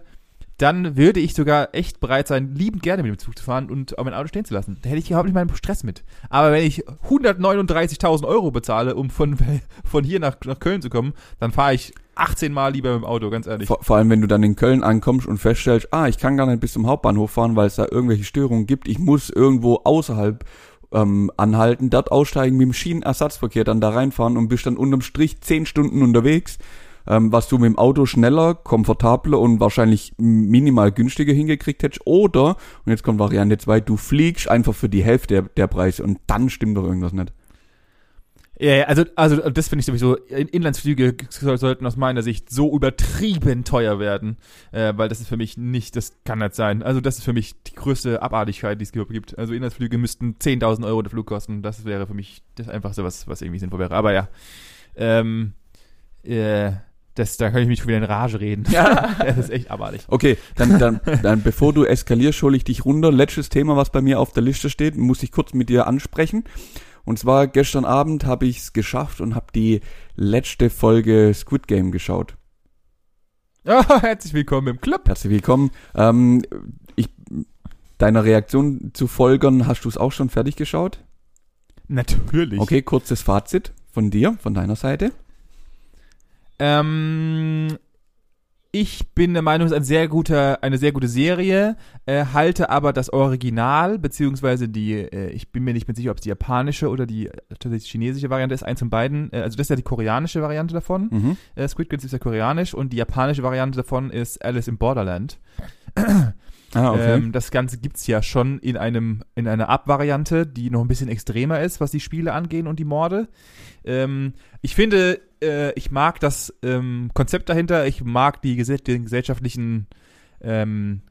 dann würde ich sogar echt bereit sein, liebend gerne mit dem Zug zu fahren und mein Auto stehen zu lassen. Da hätte ich überhaupt nicht meinen Stress mit. Aber wenn ich 139.000 Euro bezahle, um von, von hier nach, nach Köln zu kommen, dann fahre ich 18 Mal lieber mit dem Auto, ganz ehrlich. Vor, vor allem, wenn du dann in Köln ankommst und feststellst, ah, ich kann gar nicht bis zum Hauptbahnhof fahren, weil es da irgendwelche Störungen gibt. Ich muss irgendwo außerhalb ähm, anhalten, dort aussteigen, mit dem Schienenersatzverkehr dann da reinfahren und bist dann unterm Strich 10 Stunden unterwegs ähm, was du mit dem Auto schneller, komfortabler und wahrscheinlich minimal günstiger hingekriegt hättest. Oder, und jetzt kommt Variante 2, du fliegst einfach für die Hälfte der, der Preise und dann stimmt doch irgendwas nicht. Ja, also, also das finde ich sowieso, Inlandsflüge sollten aus meiner Sicht so übertrieben teuer werden, äh, weil das ist für mich nicht, das kann nicht sein. Also das ist für mich die größte Abartigkeit, die es gibt. Also Inlandsflüge müssten 10.000 Euro der Flug kosten. Das wäre für mich das Einfachste, was, was irgendwie sinnvoll wäre. Aber ja, ähm, äh, das, da kann ich mich schon wieder in Rage reden. Ja. das ist echt abartig. Okay, dann, dann, dann bevor du eskalierst, hole ich dich runter. Letztes Thema, was bei mir auf der Liste steht, muss ich kurz mit dir ansprechen. Und zwar gestern Abend habe ich es geschafft und habe die letzte Folge Squid Game geschaut. Ja, herzlich willkommen im Club. Herzlich willkommen. Ähm, ich, deiner Reaktion zu folgern, hast du es auch schon fertig geschaut? Natürlich. Okay, kurzes Fazit von dir, von deiner Seite. Ähm, ich bin der Meinung, es ist ein sehr guter, eine sehr gute Serie, äh, halte aber das Original, beziehungsweise die, äh, ich bin mir nicht mehr sicher, ob es die japanische oder die tatsächlich chinesische Variante ist, eins von beiden. Äh, also das ist ja die koreanische Variante davon. Mhm. Äh, Squid Games ist ja koreanisch und die japanische Variante davon ist Alice in Borderland. Ah, okay. Ähm, das Ganze gibt's ja schon in einem in einer Abvariante, die noch ein bisschen extremer ist, was die Spiele angehen und die Morde. Ähm, ich finde, äh, ich mag das ähm, Konzept dahinter, ich mag die den gesellschaftlichen ähm,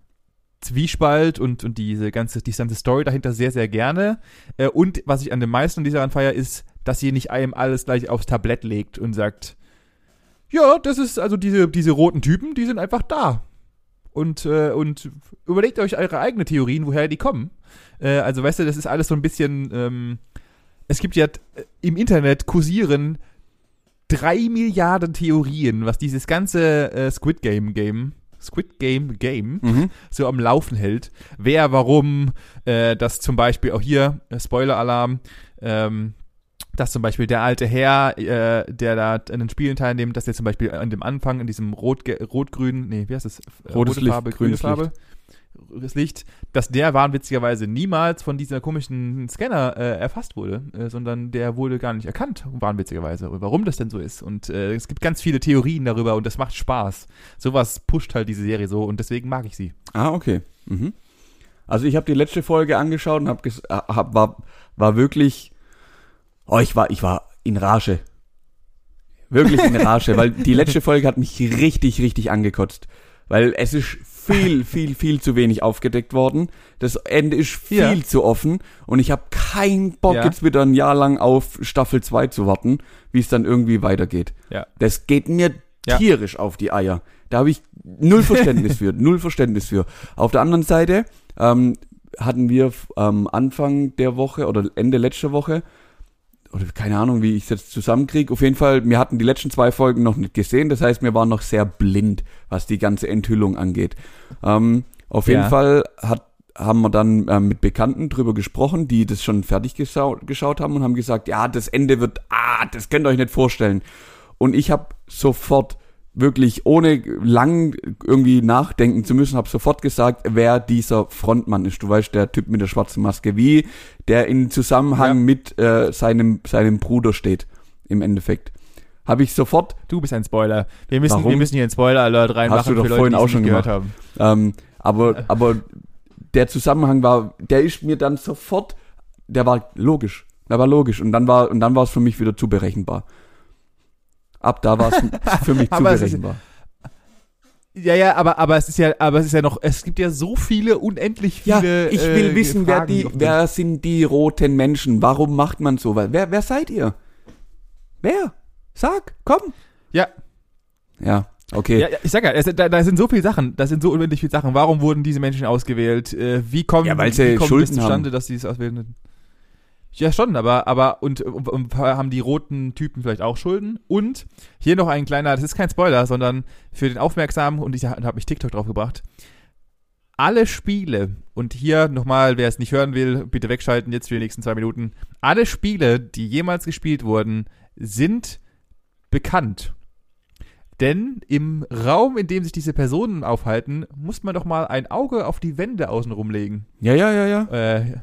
Zwiespalt und, und diese ganze, die ganze Story dahinter sehr, sehr gerne. Äh, und was ich an dem meisten dieser feier, ist, dass sie nicht einem alles gleich aufs Tablett legt und sagt, ja, das ist also diese, diese roten Typen, die sind einfach da. Und, äh, und überlegt euch eure eigenen Theorien, woher die kommen. Äh, also, weißt du, das ist alles so ein bisschen, ähm, es gibt ja äh, im Internet kursieren drei Milliarden Theorien, was dieses ganze äh, Squid Game Game Squid Game Game mhm. so am Laufen hält. Wer, warum, äh, dass zum Beispiel auch hier, äh, Spoiler-Alarm, ähm, dass zum Beispiel der alte Herr, äh, der da an den Spielen teilnimmt, dass der zum Beispiel an dem Anfang in diesem rot-grün, nee, wie heißt das? Rotes Rote Farbe, Licht, grüne Farbe. Licht das Licht, dass der wahnwitzigerweise niemals von dieser komischen Scanner äh, erfasst wurde, äh, sondern der wurde gar nicht erkannt, wahnwitzigerweise. Und warum das denn so ist. Und äh, es gibt ganz viele Theorien darüber und das macht Spaß. Sowas pusht halt diese Serie so und deswegen mag ich sie. Ah, okay. Mhm. Also ich habe die letzte Folge angeschaut und hab, äh, hab war, war wirklich, oh, ich war, ich war in Rage. Wirklich in Rage, weil die letzte Folge hat mich richtig, richtig angekotzt. Weil es ist viel, viel, viel zu wenig aufgedeckt worden. Das Ende ist viel ja. zu offen und ich habe keinen Bock, ja. jetzt wieder ein Jahr lang auf Staffel 2 zu warten, wie es dann irgendwie weitergeht. Ja. Das geht mir tierisch auf die Eier. Da habe ich null Verständnis für, null Verständnis für. Auf der anderen Seite ähm, hatten wir am ähm, Anfang der Woche oder Ende letzter Woche oder keine Ahnung, wie ich es jetzt zusammenkriege. Auf jeden Fall, wir hatten die letzten zwei Folgen noch nicht gesehen. Das heißt, wir waren noch sehr blind, was die ganze Enthüllung angeht. Ähm, auf jeden Fall hat, haben wir dann äh, mit Bekannten drüber gesprochen, die das schon fertig geschaut, geschaut haben und haben gesagt, ja, das Ende wird, ah, das könnt ihr euch nicht vorstellen. Und ich habe sofort wirklich ohne lang irgendwie nachdenken zu müssen, habe sofort gesagt, wer dieser Frontmann ist. Du weißt, der Typ mit der schwarzen Maske, wie der in Zusammenhang ja. mit äh, seinem seinem Bruder steht. Im Endeffekt habe ich sofort. Du bist ein Spoiler. Wir müssen, Warum? wir müssen hier einen Spoiler-Alert reinmachen Hast du doch vorhin Leute, auch schon gehört haben. Ähm, aber aber der Zusammenhang war, der ist mir dann sofort, der war logisch. Der war logisch und dann war und dann war es für mich wieder zu berechenbar. Ab da war es für mich zu berechenbar. Ja, ja, aber, aber es ist ja, aber es ist ja noch, es gibt ja so viele, unendlich viele. Ja, ich will äh, wissen, wer die, wer sind die roten Menschen? Warum macht man so? Wer, wer seid ihr? Wer? Sag, komm. Ja. Ja, okay. Ja, ich sag ja, es, da, da sind so viele Sachen, da sind so unendlich viele Sachen. Warum wurden diese Menschen ausgewählt? Äh, wie kommen, ja, weil sie wie kommt Schulden es zustande, haben. dass sie es auswählen? Ja, schon, aber, aber, und, und, und haben die roten Typen vielleicht auch Schulden? Und hier noch ein kleiner, das ist kein Spoiler, sondern für den Aufmerksamen, und ich habe mich TikTok drauf gebracht. Alle Spiele, und hier nochmal, wer es nicht hören will, bitte wegschalten jetzt für die nächsten zwei Minuten. Alle Spiele, die jemals gespielt wurden, sind bekannt. Denn im Raum, in dem sich diese Personen aufhalten, muss man doch mal ein Auge auf die Wände außenrum legen. Ja, ja, ja, ja. Äh,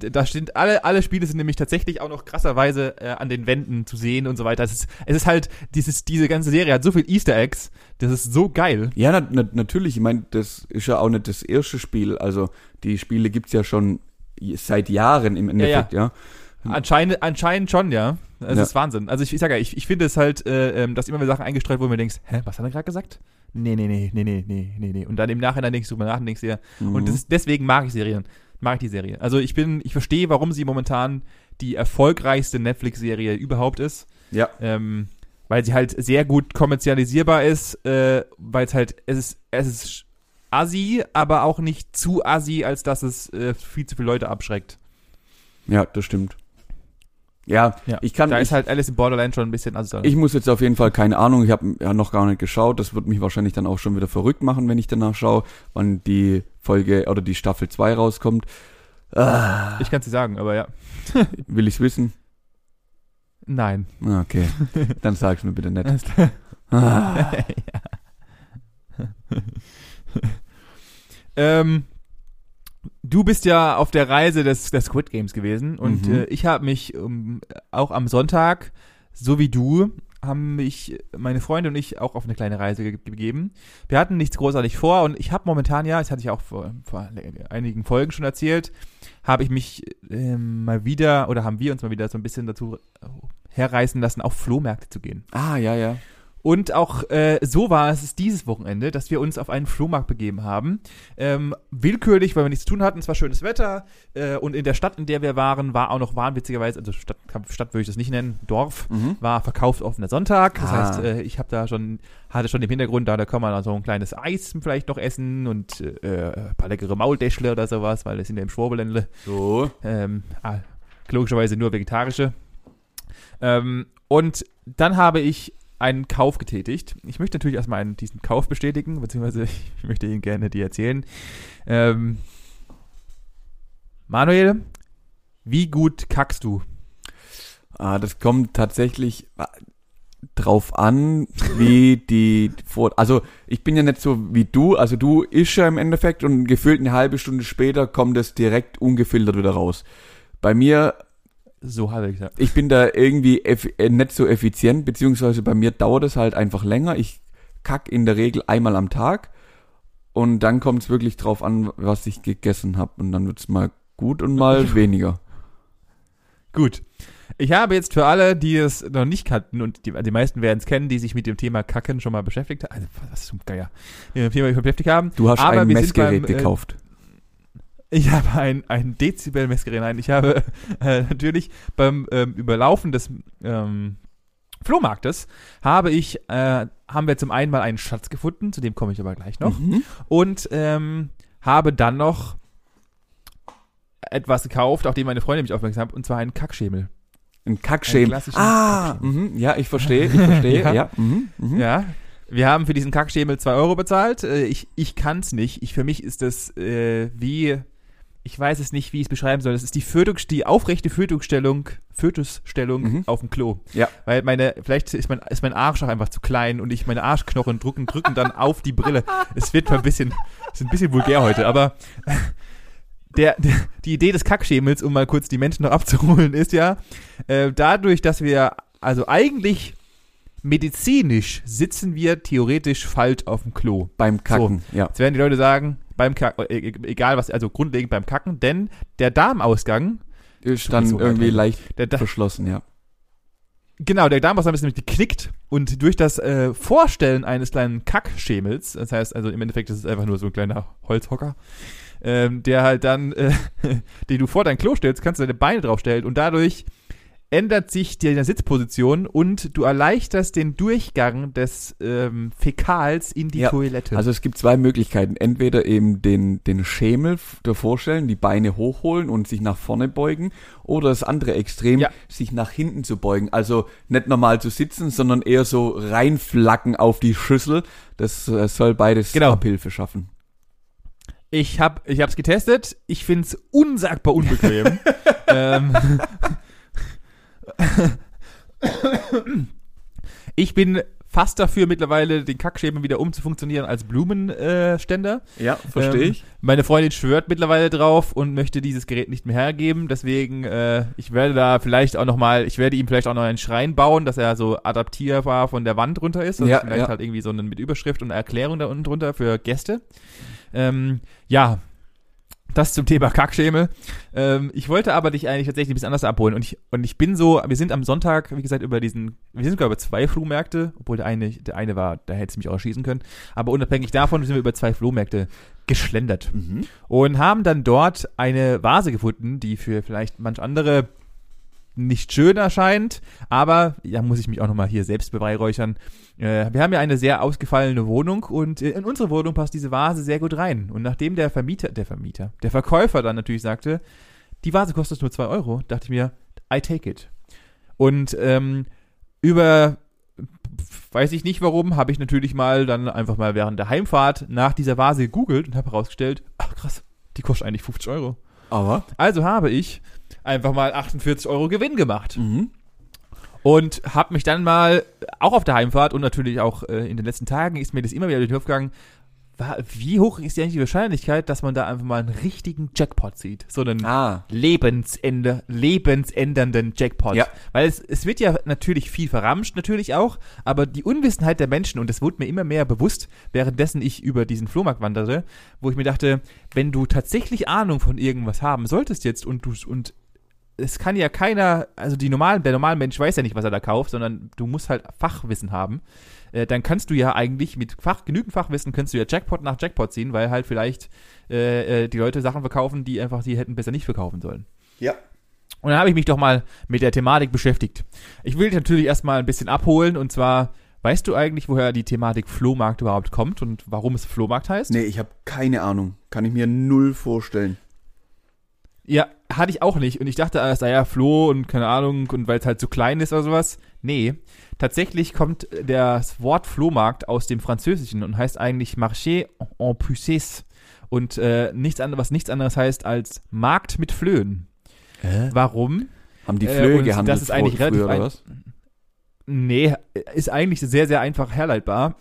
da sind alle, alle Spiele sind nämlich tatsächlich auch noch krasserweise äh, an den Wänden zu sehen und so weiter. Es ist, es ist halt, dieses, diese ganze Serie hat so viel Easter Eggs, das ist so geil. Ja, na, na, natürlich. Ich meine, das ist ja auch nicht das erste Spiel. Also die Spiele gibt's ja schon seit Jahren im Endeffekt, ja. Anscheinend, anscheinend schon, ja. Es Ja. ist Wahnsinn. Also ich, ich sag ja, ich, ich finde es halt, äh, ähm, dass immer wieder Sachen eingestreut wurden, wo du denkst, hä, was hat er gerade gesagt? Nee, nee, nee, nee, nee, nee, nee, nee. Und dann im Nachhinein denkst du drüber nach und denkst dir, Mhm. und das ist, deswegen mag ich Serien. Mag ich die Serie. Also ich bin, ich verstehe, warum sie momentan die erfolgreichste Netflix-Serie überhaupt ist. Ja. Ähm, weil sie halt sehr gut kommerzialisierbar ist, äh, weil es halt, es ist, es ist assi, aber auch nicht zu assi, als dass es äh, viel zu viele Leute abschreckt. Ja, das stimmt. Ja, Ja. ich kann, Da ich, ist halt Alice in Borderland schon ein bisschen assi. ich muss jetzt auf jeden Fall keine Ahnung, ich habe ja noch gar nicht geschaut. Das wird mich wahrscheinlich dann auch schon wieder verrückt machen, wenn ich danach schaue, wann die Folge oder die Staffel 2 rauskommt. Ah, Ich kann es dir sagen, aber ja. will ich's wissen? Nein. Ah, Okay, dann sag's mir bitte nicht. Klar. Ah, ähm, du bist ja auf der Reise des, des Squid Games gewesen und Mhm. äh, ich habe mich ähm, auch am Sonntag, so wie du, haben mich meine Freunde und ich auch auf eine kleine Reise ge begeben. Wir hatten nichts großartig vor und ich habe momentan ja, das hatte ich auch vor, vor einigen Folgen schon erzählt, habe ich mich ähm, mal wieder oder haben wir uns mal wieder so ein bisschen dazu herreißen lassen, auf Flohmärkte zu gehen. ah, ja, ja. Und auch äh, so war es dieses Wochenende, dass wir uns auf einen Flohmarkt begeben haben. Ähm, willkürlich, weil wir nichts zu tun hatten. Es war schönes Wetter. Äh, und in der Stadt, in der wir waren, war auch noch wahnwitzigerweise, also Stadt, Stadt würde ich das nicht nennen, Dorf, Mhm. war verkauft offener Sonntag. Das Ah. heißt, äh, ich habe da schon, hatte schon im Hintergrund, da, da kann man so ein kleines Eis vielleicht noch essen und äh, ein paar leckere Maultäschle oder sowas, weil das sind ja im Schwabeländle. So. Ähm, ah, logischerweise nur vegetarische. Ähm, und dann habe ich einen Kauf getätigt. Ich möchte natürlich erstmal einen, diesen Kauf bestätigen, beziehungsweise ich möchte Ihnen gerne die erzählen. Ähm, Manuel, wie gut kackst du? Ah, das kommt tatsächlich ah, drauf an, wie die vor. Also ich bin ja nicht so wie du. Also du isch ja im Endeffekt und gefühlt eine halbe Stunde später kommt es direkt ungefiltert wieder raus. Bei mir, So habe ich gesagt. ich bin da irgendwie äh, nicht so effizient, beziehungsweise bei mir dauert es halt einfach länger. Ich kack in der Regel einmal am Tag und dann kommt es wirklich drauf an, was ich gegessen habe und dann wird's mal gut und mal weniger. Gut. Ich habe jetzt für alle, die es noch nicht kannten, und die, die meisten werden es kennen, die sich mit dem Thema Kacken schon mal beschäftigt haben, also was zum Geier, mit dem Thema beschäftigt haben. Du hast Aber ein Messgerät beim, äh, gekauft. Ich habe ein, ein Dezibel-Messgerät. Nein, ich habe äh, natürlich beim ähm, Überlaufen des ähm, Flohmarktes habe ich, äh, haben wir zum einen mal einen Schatz gefunden, zu dem komme ich aber gleich noch, Mhm. und ähm, habe dann noch etwas gekauft, auf dem meine Freundin mich aufmerksam hat, und zwar einen Kackschemel. Ein Kackschämen. klassischen Ah, Kackschämen. mhm, ja, ich verstehe, ich verstehe, Ja. ja. mhm, mhm. Ja. Wir haben für diesen Kackschemel 2 Euro bezahlt. Äh, Ich, ich kann es nicht. Ich, für mich ist das äh, wie, ich weiß es nicht, wie ich es beschreiben soll. Das ist die, Fötus, die aufrechte Fötusstellung, Fötusstellung Mhm. auf dem Klo. Ja. Weil meine, vielleicht ist mein, ist mein Arsch auch einfach zu klein und ich meine Arschknochen drücken, drücken dann auf die Brille. Es wird mal ein bisschen, es ist ein bisschen vulgär heute, aber der, der, die Idee des Kackschemels, um mal kurz die Menschen noch abzuholen, ist ja, äh, dadurch, dass wir, also eigentlich medizinisch sitzen wir theoretisch falsch auf dem Klo. Beim Kacken, ja. Jetzt werden die Leute sagen, beim Kacken, äh, e- egal was, also grundlegend beim Kacken, denn der Darmausgang, Ist dann so irgendwie weg. leicht der verschlossen, ja. genau, der Darmausgang ist nämlich geknickt und durch das äh, Vorstellen eines kleinen Kackschemels, das heißt also im Endeffekt ist es einfach nur so ein kleiner Holzhocker, ähm, der halt dann, äh, den du vor dein Klo stellst, kannst du deine Beine draufstellen und dadurch ändert sich die Sitzposition und du erleichterst den Durchgang des ähm, Fäkals in die Ja, Toilette. Also es gibt zwei Möglichkeiten. Entweder eben den, den Schemel davor stellen, die Beine hochholen und sich nach vorne beugen. Oder das andere Extrem, Ja. sich nach hinten zu beugen. Also nicht normal zu sitzen, sondern eher so reinflacken auf die Schüssel. Das äh, soll beides Genau. Abhilfe schaffen. Ich habe ich hab's getestet. Ich find's unsagbar unbequem. ähm, ich bin fast dafür mittlerweile, den Kackschämen wieder umzufunktionieren als Blumenständer. Äh. Ja, verstehe Ähm, ich. Meine Freundin schwört mittlerweile drauf und möchte dieses Gerät nicht mehr hergeben. Deswegen, äh, ich werde da vielleicht auch noch mal, ich werde ihm vielleicht auch noch einen Schrein bauen, dass er so adaptierbar von der Wand runter ist. Also Ja, vielleicht ja. halt irgendwie so eine mit Überschrift und Erklärung da unten drunter für Gäste. Ähm, ja, das zum Thema Kackschemel. Ähm, ich wollte aber dich eigentlich tatsächlich ein bisschen anders abholen und ich, und ich bin so, wir sind am Sonntag, wie gesagt, über diesen, wir sind sogar über zwei Flohmärkte, obwohl der eine, der eine war, da hätte es mich auch erschießen können, aber unabhängig davon sind wir über zwei Flohmärkte geschlendert Mhm. und haben dann dort eine Vase gefunden, die für vielleicht manch andere nicht schön erscheint, aber ja, muss ich mich auch nochmal hier selbst beweihräuchern. Äh, wir haben ja eine sehr ausgefallene Wohnung und äh, in unsere Wohnung passt diese Vase sehr gut rein. Und nachdem der Vermieter, der Vermieter, der Verkäufer dann natürlich sagte, die Vase kostet nur zwei Euro, dachte ich mir, I take it. Und ähm, über weiß ich nicht warum, habe ich natürlich mal dann einfach mal während der Heimfahrt nach dieser Vase gegoogelt und habe herausgestellt, ach krass, die kostet eigentlich 50 Euro. Aber. Also habe ich einfach mal 48 Euro Gewinn gemacht Mhm. Und habe mich dann mal auch auf der Heimfahrt und natürlich auch äh, in den letzten Tagen ist mir das immer wieder durch den Kopf gegangen, wie hoch ist die eigentlich die Wahrscheinlichkeit, dass man da einfach mal einen richtigen Jackpot sieht? So einen Ah. Lebensende, lebensändernden Jackpot. Ja. Weil es, es wird ja natürlich viel verramscht, natürlich auch, aber die Unwissenheit der Menschen, und das wurde mir immer mehr bewusst, währenddessen ich über diesen Flohmarkt wanderte, wo ich mir dachte, wenn du tatsächlich Ahnung von irgendwas haben solltest jetzt und du und es kann ja keiner, also die normalen, der normale Mensch weiß ja nicht, was er da kauft, sondern du musst halt Fachwissen haben. Äh, dann kannst du ja eigentlich mit Fach, genügend Fachwissen kannst du ja Jackpot nach Jackpot ziehen, weil halt vielleicht äh, äh, die Leute Sachen verkaufen, die einfach sie hätten besser nicht verkaufen sollen. Ja. Und dann habe ich mich doch mal mit der Thematik beschäftigt. Ich will dich natürlich erstmal ein bisschen abholen und zwar, weißt du eigentlich, woher die Thematik Flohmarkt überhaupt kommt und warum es Flohmarkt heißt? Nee, ich habe keine Ahnung. Kann ich mir null vorstellen. Ja, hatte ich auch nicht. Und ich dachte, es sei ja Floh und keine Ahnung, und weil es halt so klein ist oder sowas. Nee, tatsächlich kommt das Wort Flohmarkt aus dem Französischen und heißt eigentlich Marché en puces. Und äh, nichts anderes, was nichts anderes heißt als Markt mit Flöhen. Warum? Haben die Äh, Flöhe und gehandelt das ist eigentlich früher, relativ oder ein- was? Nee, ist eigentlich sehr, sehr einfach herleitbar.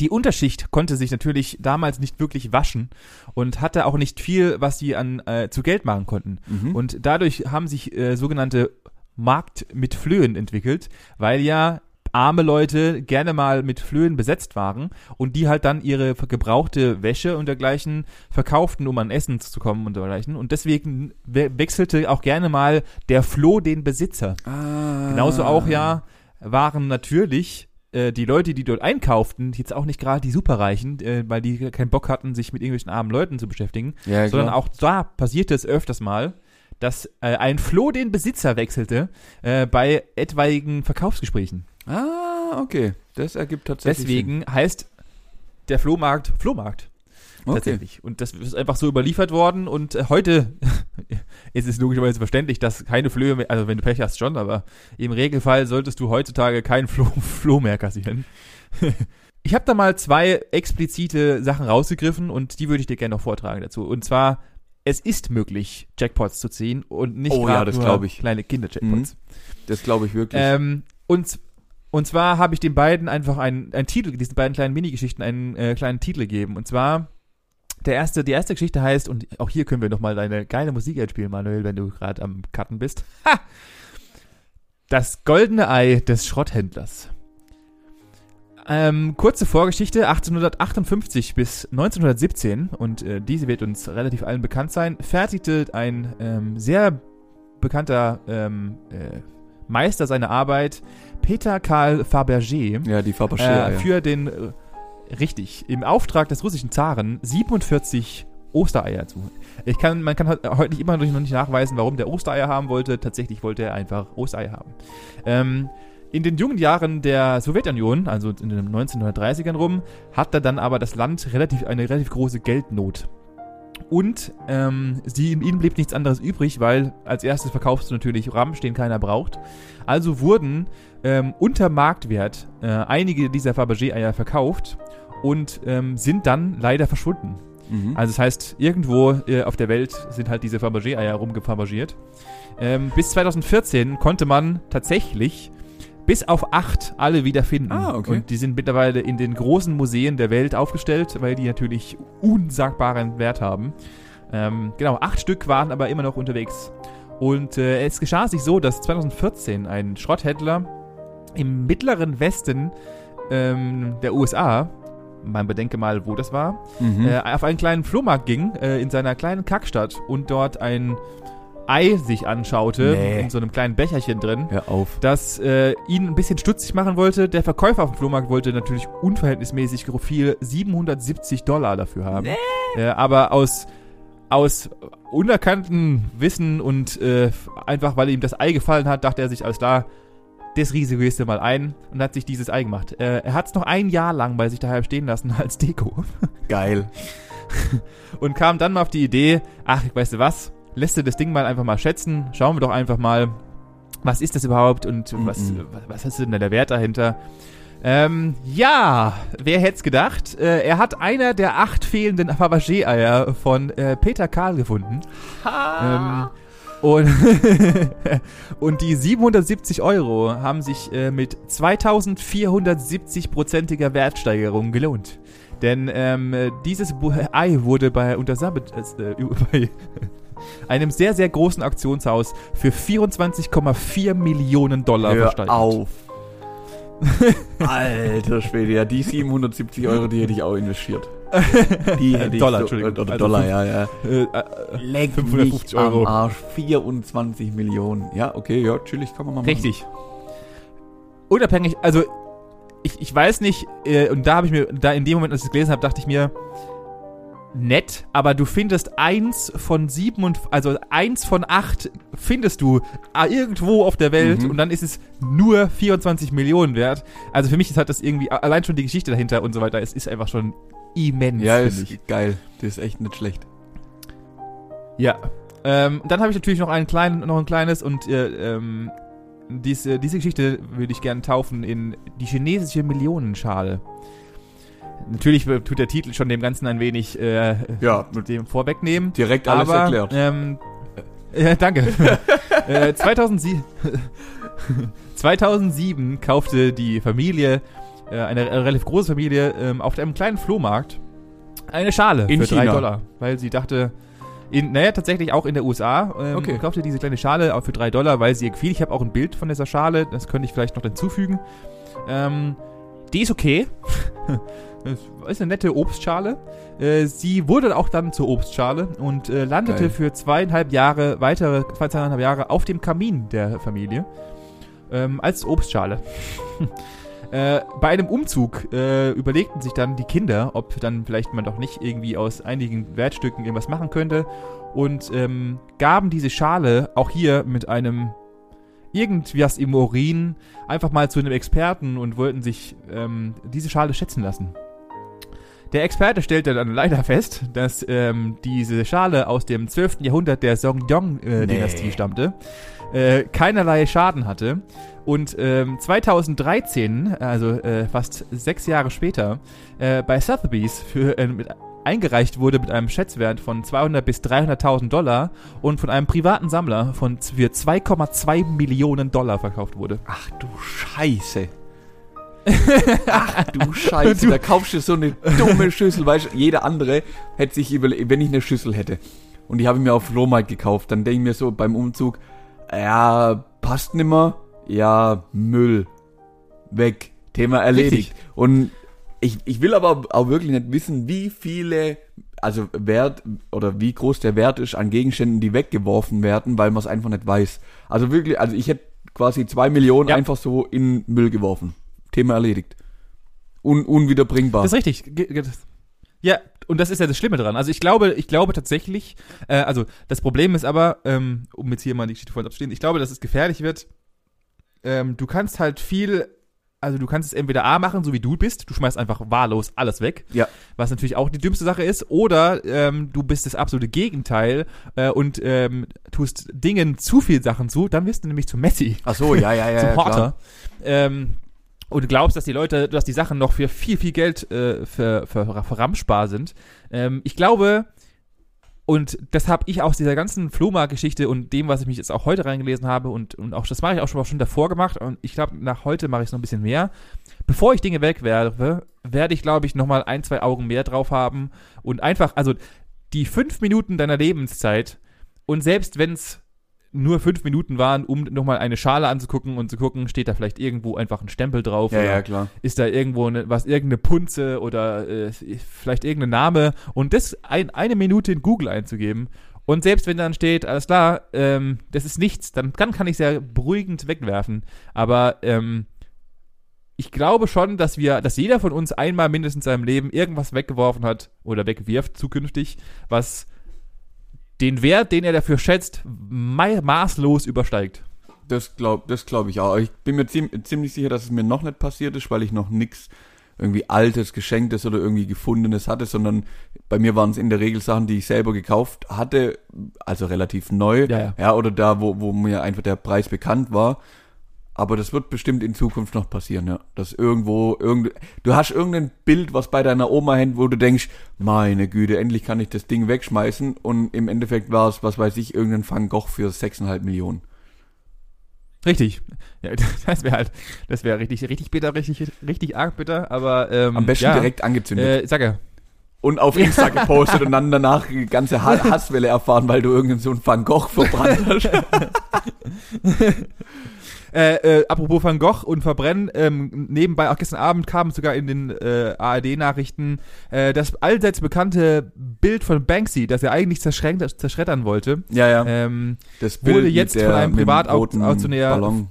Die Unterschicht konnte sich natürlich damals nicht wirklich waschen und hatte auch nicht viel, was sie an äh, zu Geld machen konnten. Mhm. Und dadurch haben sich äh, sogenannte Markt mit Flöhen entwickelt, weil ja arme Leute gerne mal mit Flöhen besetzt waren und die halt dann ihre gebrauchte Wäsche und dergleichen verkauften, um an Essen zu kommen und dergleichen. Und deswegen we wechselte auch gerne mal der Floh den Besitzer. ah. Genauso auch ja waren natürlich äh, die Leute, die dort einkauften, jetzt auch nicht gerade die Superreichen, äh, weil die keinen Bock hatten, sich mit irgendwelchen armen Leuten zu beschäftigen, Ja, sondern auch da passierte es öfters mal, dass äh, ein Floh den Besitzer wechselte äh, bei etwaigen Verkaufsgesprächen. Ah, okay. Das ergibt tatsächlich Deswegen heißt der Flohmarkt Flohmarkt. Sinn. Okay. Tatsächlich. Und das ist einfach so überliefert worden und äh, heute ist es logischerweise verständlich, dass keine Flöhe mehr, also wenn du Pech hast schon, aber im Regelfall solltest du heutzutage keinen Floh, Floh mehr kassieren. ich habe da mal zwei explizite Sachen rausgegriffen und die würde ich dir gerne noch vortragen dazu. Und zwar, es ist möglich, Jackpots zu ziehen und nicht Oh ja, das nur ich. kleine Kinder-Jackpots. Das glaube ich wirklich. Ähm, und, und zwar habe ich den beiden einfach einen, einen Titel, diesen beiden kleinen Minigeschichten einen äh, kleinen Titel gegeben. Und zwar, der erste, die erste Geschichte heißt, und auch hier können wir nochmal deine geile Musik einspielen, Manuel, wenn du gerade am Cutten bist. Ha! Das goldene Ei des Schrotthändlers. Ähm, kurze Vorgeschichte, 1858 bis 1917, und äh, diese wird uns relativ allen bekannt sein, fertigte ein ähm, sehr bekannter ähm, äh, Meister seiner Arbeit, Peter Karl Fabergé, ja, die Fabergé. äh, ja. für den, äh, richtig, im Auftrag des russischen Zaren 47 Ostereier zu. Ich kann, man kann heute nicht immer noch nicht nachweisen, warum der Ostereier haben wollte. Tatsächlich wollte er einfach Ostereier haben. Ähm, in den jungen Jahren der Sowjetunion, also in den 1930ern rum, hat da dann aber das Land relativ, eine relativ große Geldnot. Und ähm, sie, ihnen blieb nichts anderes übrig, weil als erstes verkaufst du natürlich Ramsch, den keiner braucht. Also wurden ähm, unter Marktwert äh, einige dieser Fabergé-Eier verkauft und ähm, sind dann leider verschwunden. Mhm. Also das heißt, irgendwo äh, auf der Welt sind halt diese Fabergé-Eier rumgefabergiert. Ähm, bis 2014 konnte man tatsächlich bis auf acht alle wieder finden. Ah, okay. Und die sind mittlerweile in den großen Museen der Welt aufgestellt, weil die natürlich unsagbaren Wert haben. Ähm, genau, acht Stück waren aber immer noch unterwegs. Und äh, es geschah sich so, dass 2014 ein Schrotthändler im mittleren Westen ähm, der USA, man bedenke mal, wo das war, Mhm. äh, auf einen kleinen Flohmarkt ging, äh, in seiner kleinen Kackstadt und dort ein Ei sich anschaute, Nee. in so einem kleinen Becherchen drin, Hör auf. das äh, ihn ein bisschen stutzig machen wollte. Der Verkäufer auf dem Flohmarkt wollte natürlich unverhältnismäßig viel 770 Dollar dafür haben. Äh, aber aus, aus unerkanntem Wissen und äh, einfach, weil ihm das Ei gefallen hat, dachte er sich, alles klar, das Risiko gehst du mal ein und hat sich dieses Ei gemacht. Äh, er hat es noch ein Jahr lang bei sich daheim stehen lassen als Deko Geil. und kam dann mal auf die Idee, ach, weißt du was, lässt du das Ding mal einfach mal schätzen, schauen wir doch einfach mal, was ist das überhaupt und was, Mhm. was, was ist denn da der Wert dahinter? Ähm, ja, wer hätte es gedacht? Äh, er hat einer der acht fehlenden Fabergé-Eier von äh, Peter Karl gefunden. Ähm, und, und die 770 Euro haben sich äh, mit 2470-prozentiger Wertsteigerung gelohnt. Denn ähm, äh, dieses Bu Ei wurde bei, unter Sabbat, äh, bei einem sehr, sehr großen Auktionshaus für 24,4 Millionen Dollar Hör versteigert. auf. Alter Schwede, ja, die 770 Euro, die hätte ich auch investiert. Die hätte ich Dollar, so, Entschuldigung. Oder Also Dollar, fünf- ja, ja. Äh, äh, Leck 550 mich Euro. am Arsch. 24 Millionen. Ja, okay, ja, chillig, kann man mal machen. Richtig. Unabhängig, also ich, ich weiß nicht, äh, und da habe ich mir, da in dem Moment, als ich es gelesen habe, dachte ich mir, nett, aber du findest eins von sieben und also eins von acht findest du äh, irgendwo auf der Welt Mhm. und dann ist es nur 24 Millionen wert. Also für mich ist halt das irgendwie, allein schon die Geschichte dahinter und so weiter, es ist einfach schon immens. Ja, ist ich. geil. Das ist echt nicht schlecht. Ja. Ähm, dann habe ich natürlich noch ein, klein, noch ein kleines und äh, ähm, diese, diese Geschichte würde ich gerne taufen in die chinesische Millionenschale. Natürlich äh, tut der Titel schon dem Ganzen ein wenig äh, Ja, mit dem vorwegnehmen. direkt alles aber, erklärt. Ähm, ja, danke. äh, 2007, 2007 kaufte die Familie, äh, eine relativ große Familie, ähm, auf einem kleinen Flohmarkt eine Schale In für drei China. Dollar, weil sie dachte, in, naja, tatsächlich auch in der USA, ähm, Okay. kaufte diese kleine Schale auch für drei Dollar, weil sie ihr gefiel. Ich habe auch ein Bild von dieser Schale, das könnte ich vielleicht noch hinzufügen. Ähm, die ist okay. Das ist eine nette Obstschale. Äh, sie wurde auch dann zur Obstschale und äh, landete Geil. für zweieinhalb Jahre, weitere zweieinhalb Jahre auf dem Kamin der Familie. Ähm, als Obstschale. äh, bei einem Umzug äh, überlegten sich dann die Kinder, ob dann vielleicht man doch nicht irgendwie aus einigen Wertstücken irgendwas machen könnte und ähm, gaben diese Schale auch hier mit einem irgendwas im Urin einfach mal zu einem Experten und wollten sich ähm, diese Schale schätzen lassen. Der Experte stellte dann leider fest, dass ähm, diese Schale aus dem 12. Jahrhundert der Songyong-Dynastie Nee. stammte, äh, keinerlei Schaden hatte und ähm, 2013, also äh, fast sechs Jahre später, äh, bei Sotheby's für, äh, mit, eingereicht wurde mit einem Schätzwert von 200 bis 300.000 Dollar und von einem privaten Sammler von für 2,2 Millionen Dollar verkauft wurde. Ach du Scheiße. Ach du Scheiße. Du- Da kaufst du so eine dumme Schüssel. Weißt du, jeder andere hätte sich überlegt, wenn ich eine Schüssel hätte und die habe ich mir auf Flohmarkt gekauft, dann denke ich mir so beim Umzug, ja, passt nimmer, ja, Müll. Weg. Thema erledigt. Richtig. Und ich, ich will aber auch wirklich nicht wissen, wie viele, also Wert oder wie groß der Wert ist an Gegenständen, die weggeworfen werden, weil man es einfach nicht weiß. Also wirklich, also ich hätte quasi zwei Millionen Ja. einfach so in Müll geworfen. Thema erledigt. Un, unwiederbringbar. Das ist richtig. Ja, und das ist ja das Schlimme dran. Also ich glaube, ich glaube tatsächlich, äh, also das Problem ist aber, ähm, um jetzt hier mal die Geschichte vorhin abzustehen, ich glaube, dass es gefährlich wird. Ähm, du kannst halt viel, also du kannst es entweder A machen, so wie du bist, du schmeißt einfach wahllos alles weg, Ja. was natürlich auch die dümmste Sache ist, oder ähm, du bist das absolute Gegenteil äh, und ähm, tust Dingen zu viel Sachen zu, dann wirst du nämlich zu Messi Ach so, ja, ja, ja. zum ja, klar. Porter. Ähm, und glaubst, dass die Leute, dass die Sachen noch für viel, viel Geld äh, für, für, verramschbar sind. Ähm, ich glaube, und das habe ich aus dieser ganzen Flohmarkt-Geschichte und dem, was ich mich jetzt auch heute reingelesen habe und, und auch das mache ich auch schon, auch schon davor gemacht und ich glaube, nach heute mache ich es noch ein bisschen mehr. Bevor ich Dinge wegwerfe, werde ich, glaube ich, nochmal ein, zwei Augen mehr drauf haben und einfach, also die fünf Minuten deiner Lebenszeit und selbst wenn es nur fünf Minuten waren, um nochmal eine Schale anzugucken und zu gucken, steht da vielleicht irgendwo einfach ein Stempel drauf Ja, oder ja, klar. ist da irgendwo eine, was, irgendeine Punze oder äh, vielleicht irgendein Name und das ein, eine Minute in Google einzugeben und selbst wenn dann steht, alles klar, ähm, das ist nichts, dann, dann kann ich es ja beruhigend wegwerfen. Aber ähm, ich glaube schon, dass wir, dass jeder von uns einmal mindestens in seinem Leben irgendwas weggeworfen hat oder wegwirft zukünftig, was den Wert, den er dafür schätzt, maßlos übersteigt. Das glaube das glaub ich auch. Ich bin mir ziem ziemlich sicher, dass es mir noch nicht passiert ist, weil ich noch nichts irgendwie Altes, Geschenktes oder irgendwie Gefundenes hatte, sondern bei mir waren es in der Regel Sachen, die ich selber gekauft hatte, also relativ neu. Ja, ja. oder da, wo, wo mir einfach der Preis bekannt war. Aber das wird bestimmt in Zukunft noch passieren, ja. Dass irgendwo, irgend, du hast irgendein Bild, was bei deiner Oma hängt, wo du denkst, meine Güte, endlich kann ich das Ding wegschmeißen. Und im Endeffekt war es, was weiß ich, irgendein Van Gogh für 6,5 Millionen. Richtig. Ja, das wäre halt, das wäre richtig, richtig bitter, richtig, richtig arg bitter, aber ähm, Am besten ja, direkt angezündet. Äh, sag ja. und auf Insta gepostet und dann danach die ganze Ha- Hasswelle erfahren, weil du irgendeinen so einen Van Gogh verbrannt hast. Äh, äh, apropos Van Gogh und Verbrennen, ähm, nebenbei, auch gestern Abend kam sogar in den äh, ARD-Nachrichten äh, das allseits bekannte Bild von Banksy, das er eigentlich zerschreddern wollte. ja, ja. Ähm, Das wurde mit jetzt der- von einem Privataktionär-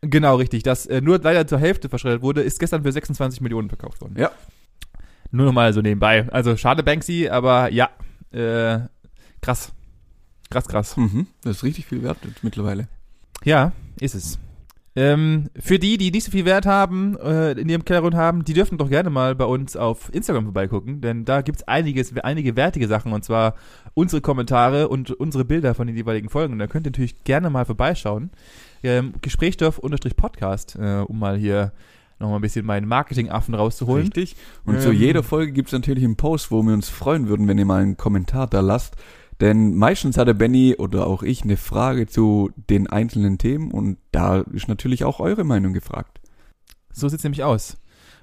genau, richtig. Das äh, nur leider zur Hälfte verschreddert wurde, ist gestern für 26 Millionen verkauft worden. Ja. Nur nochmal so nebenbei. Also schade Banksy, aber ja, krass. Krass, krass. Mhm. Das ist richtig viel wert mittlerweile. Ja, ist es. Ähm, für die, die nicht so viel Wert haben, äh, in ihrem Kellergrund haben, die dürfen doch gerne mal bei uns auf Instagram vorbeigucken, denn da gibt's einiges, einige wertige Sachen und zwar unsere Kommentare und unsere Bilder von den jeweiligen Folgen. Da könnt ihr natürlich gerne mal vorbeischauen. Ähm, Gesprächsstoff-Podcast, äh, um mal hier nochmal ein bisschen meinen Marketingaffen rauszuholen. Richtig. Und zu Ähm, jeder Folge gibt's natürlich einen Post, wo wir uns freuen würden, wenn ihr mal einen Kommentar da lasst. Denn meistens hat der Benny oder auch ich eine Frage zu den einzelnen Themen und da ist natürlich auch eure Meinung gefragt. So sieht's nämlich aus.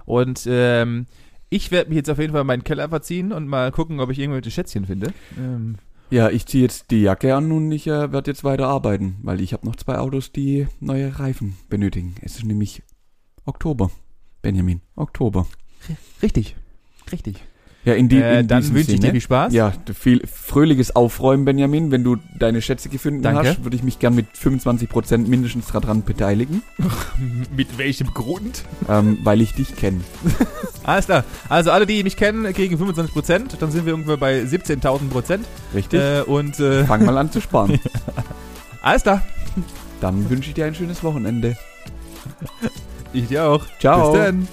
Und ähm, ich werde mich jetzt auf jeden Fall in meinen Keller verziehen und mal gucken, ob ich irgendwelche Schätzchen finde. Ähm, Ja, ich ziehe jetzt die Jacke an und ich äh, werde jetzt weiter arbeiten, weil ich habe noch zwei Autos, die neue Reifen benötigen. Es ist nämlich Oktober, Benjamin, Oktober. richtig. Richtig. Ja, in, die, Äh, in dann wünsche ich dir viel Spaß. Ja, viel fröhliches Aufräumen, Benjamin. Wenn du deine Schätze gefunden Danke. hast, würde ich mich gern mit 25% mindestens daran beteiligen, Mit welchem Grund? ähm, weil ich dich kenne. Alles klar. Also alle, die mich kennen, kriegen 25%. Dann sind wir ungefähr bei 17.000 Prozent. Richtig? Äh, und äh, Fang mal an zu sparen. alles klar. Dann wünsche ich dir ein schönes Wochenende. Ich dir auch. Ciao. Bis dann.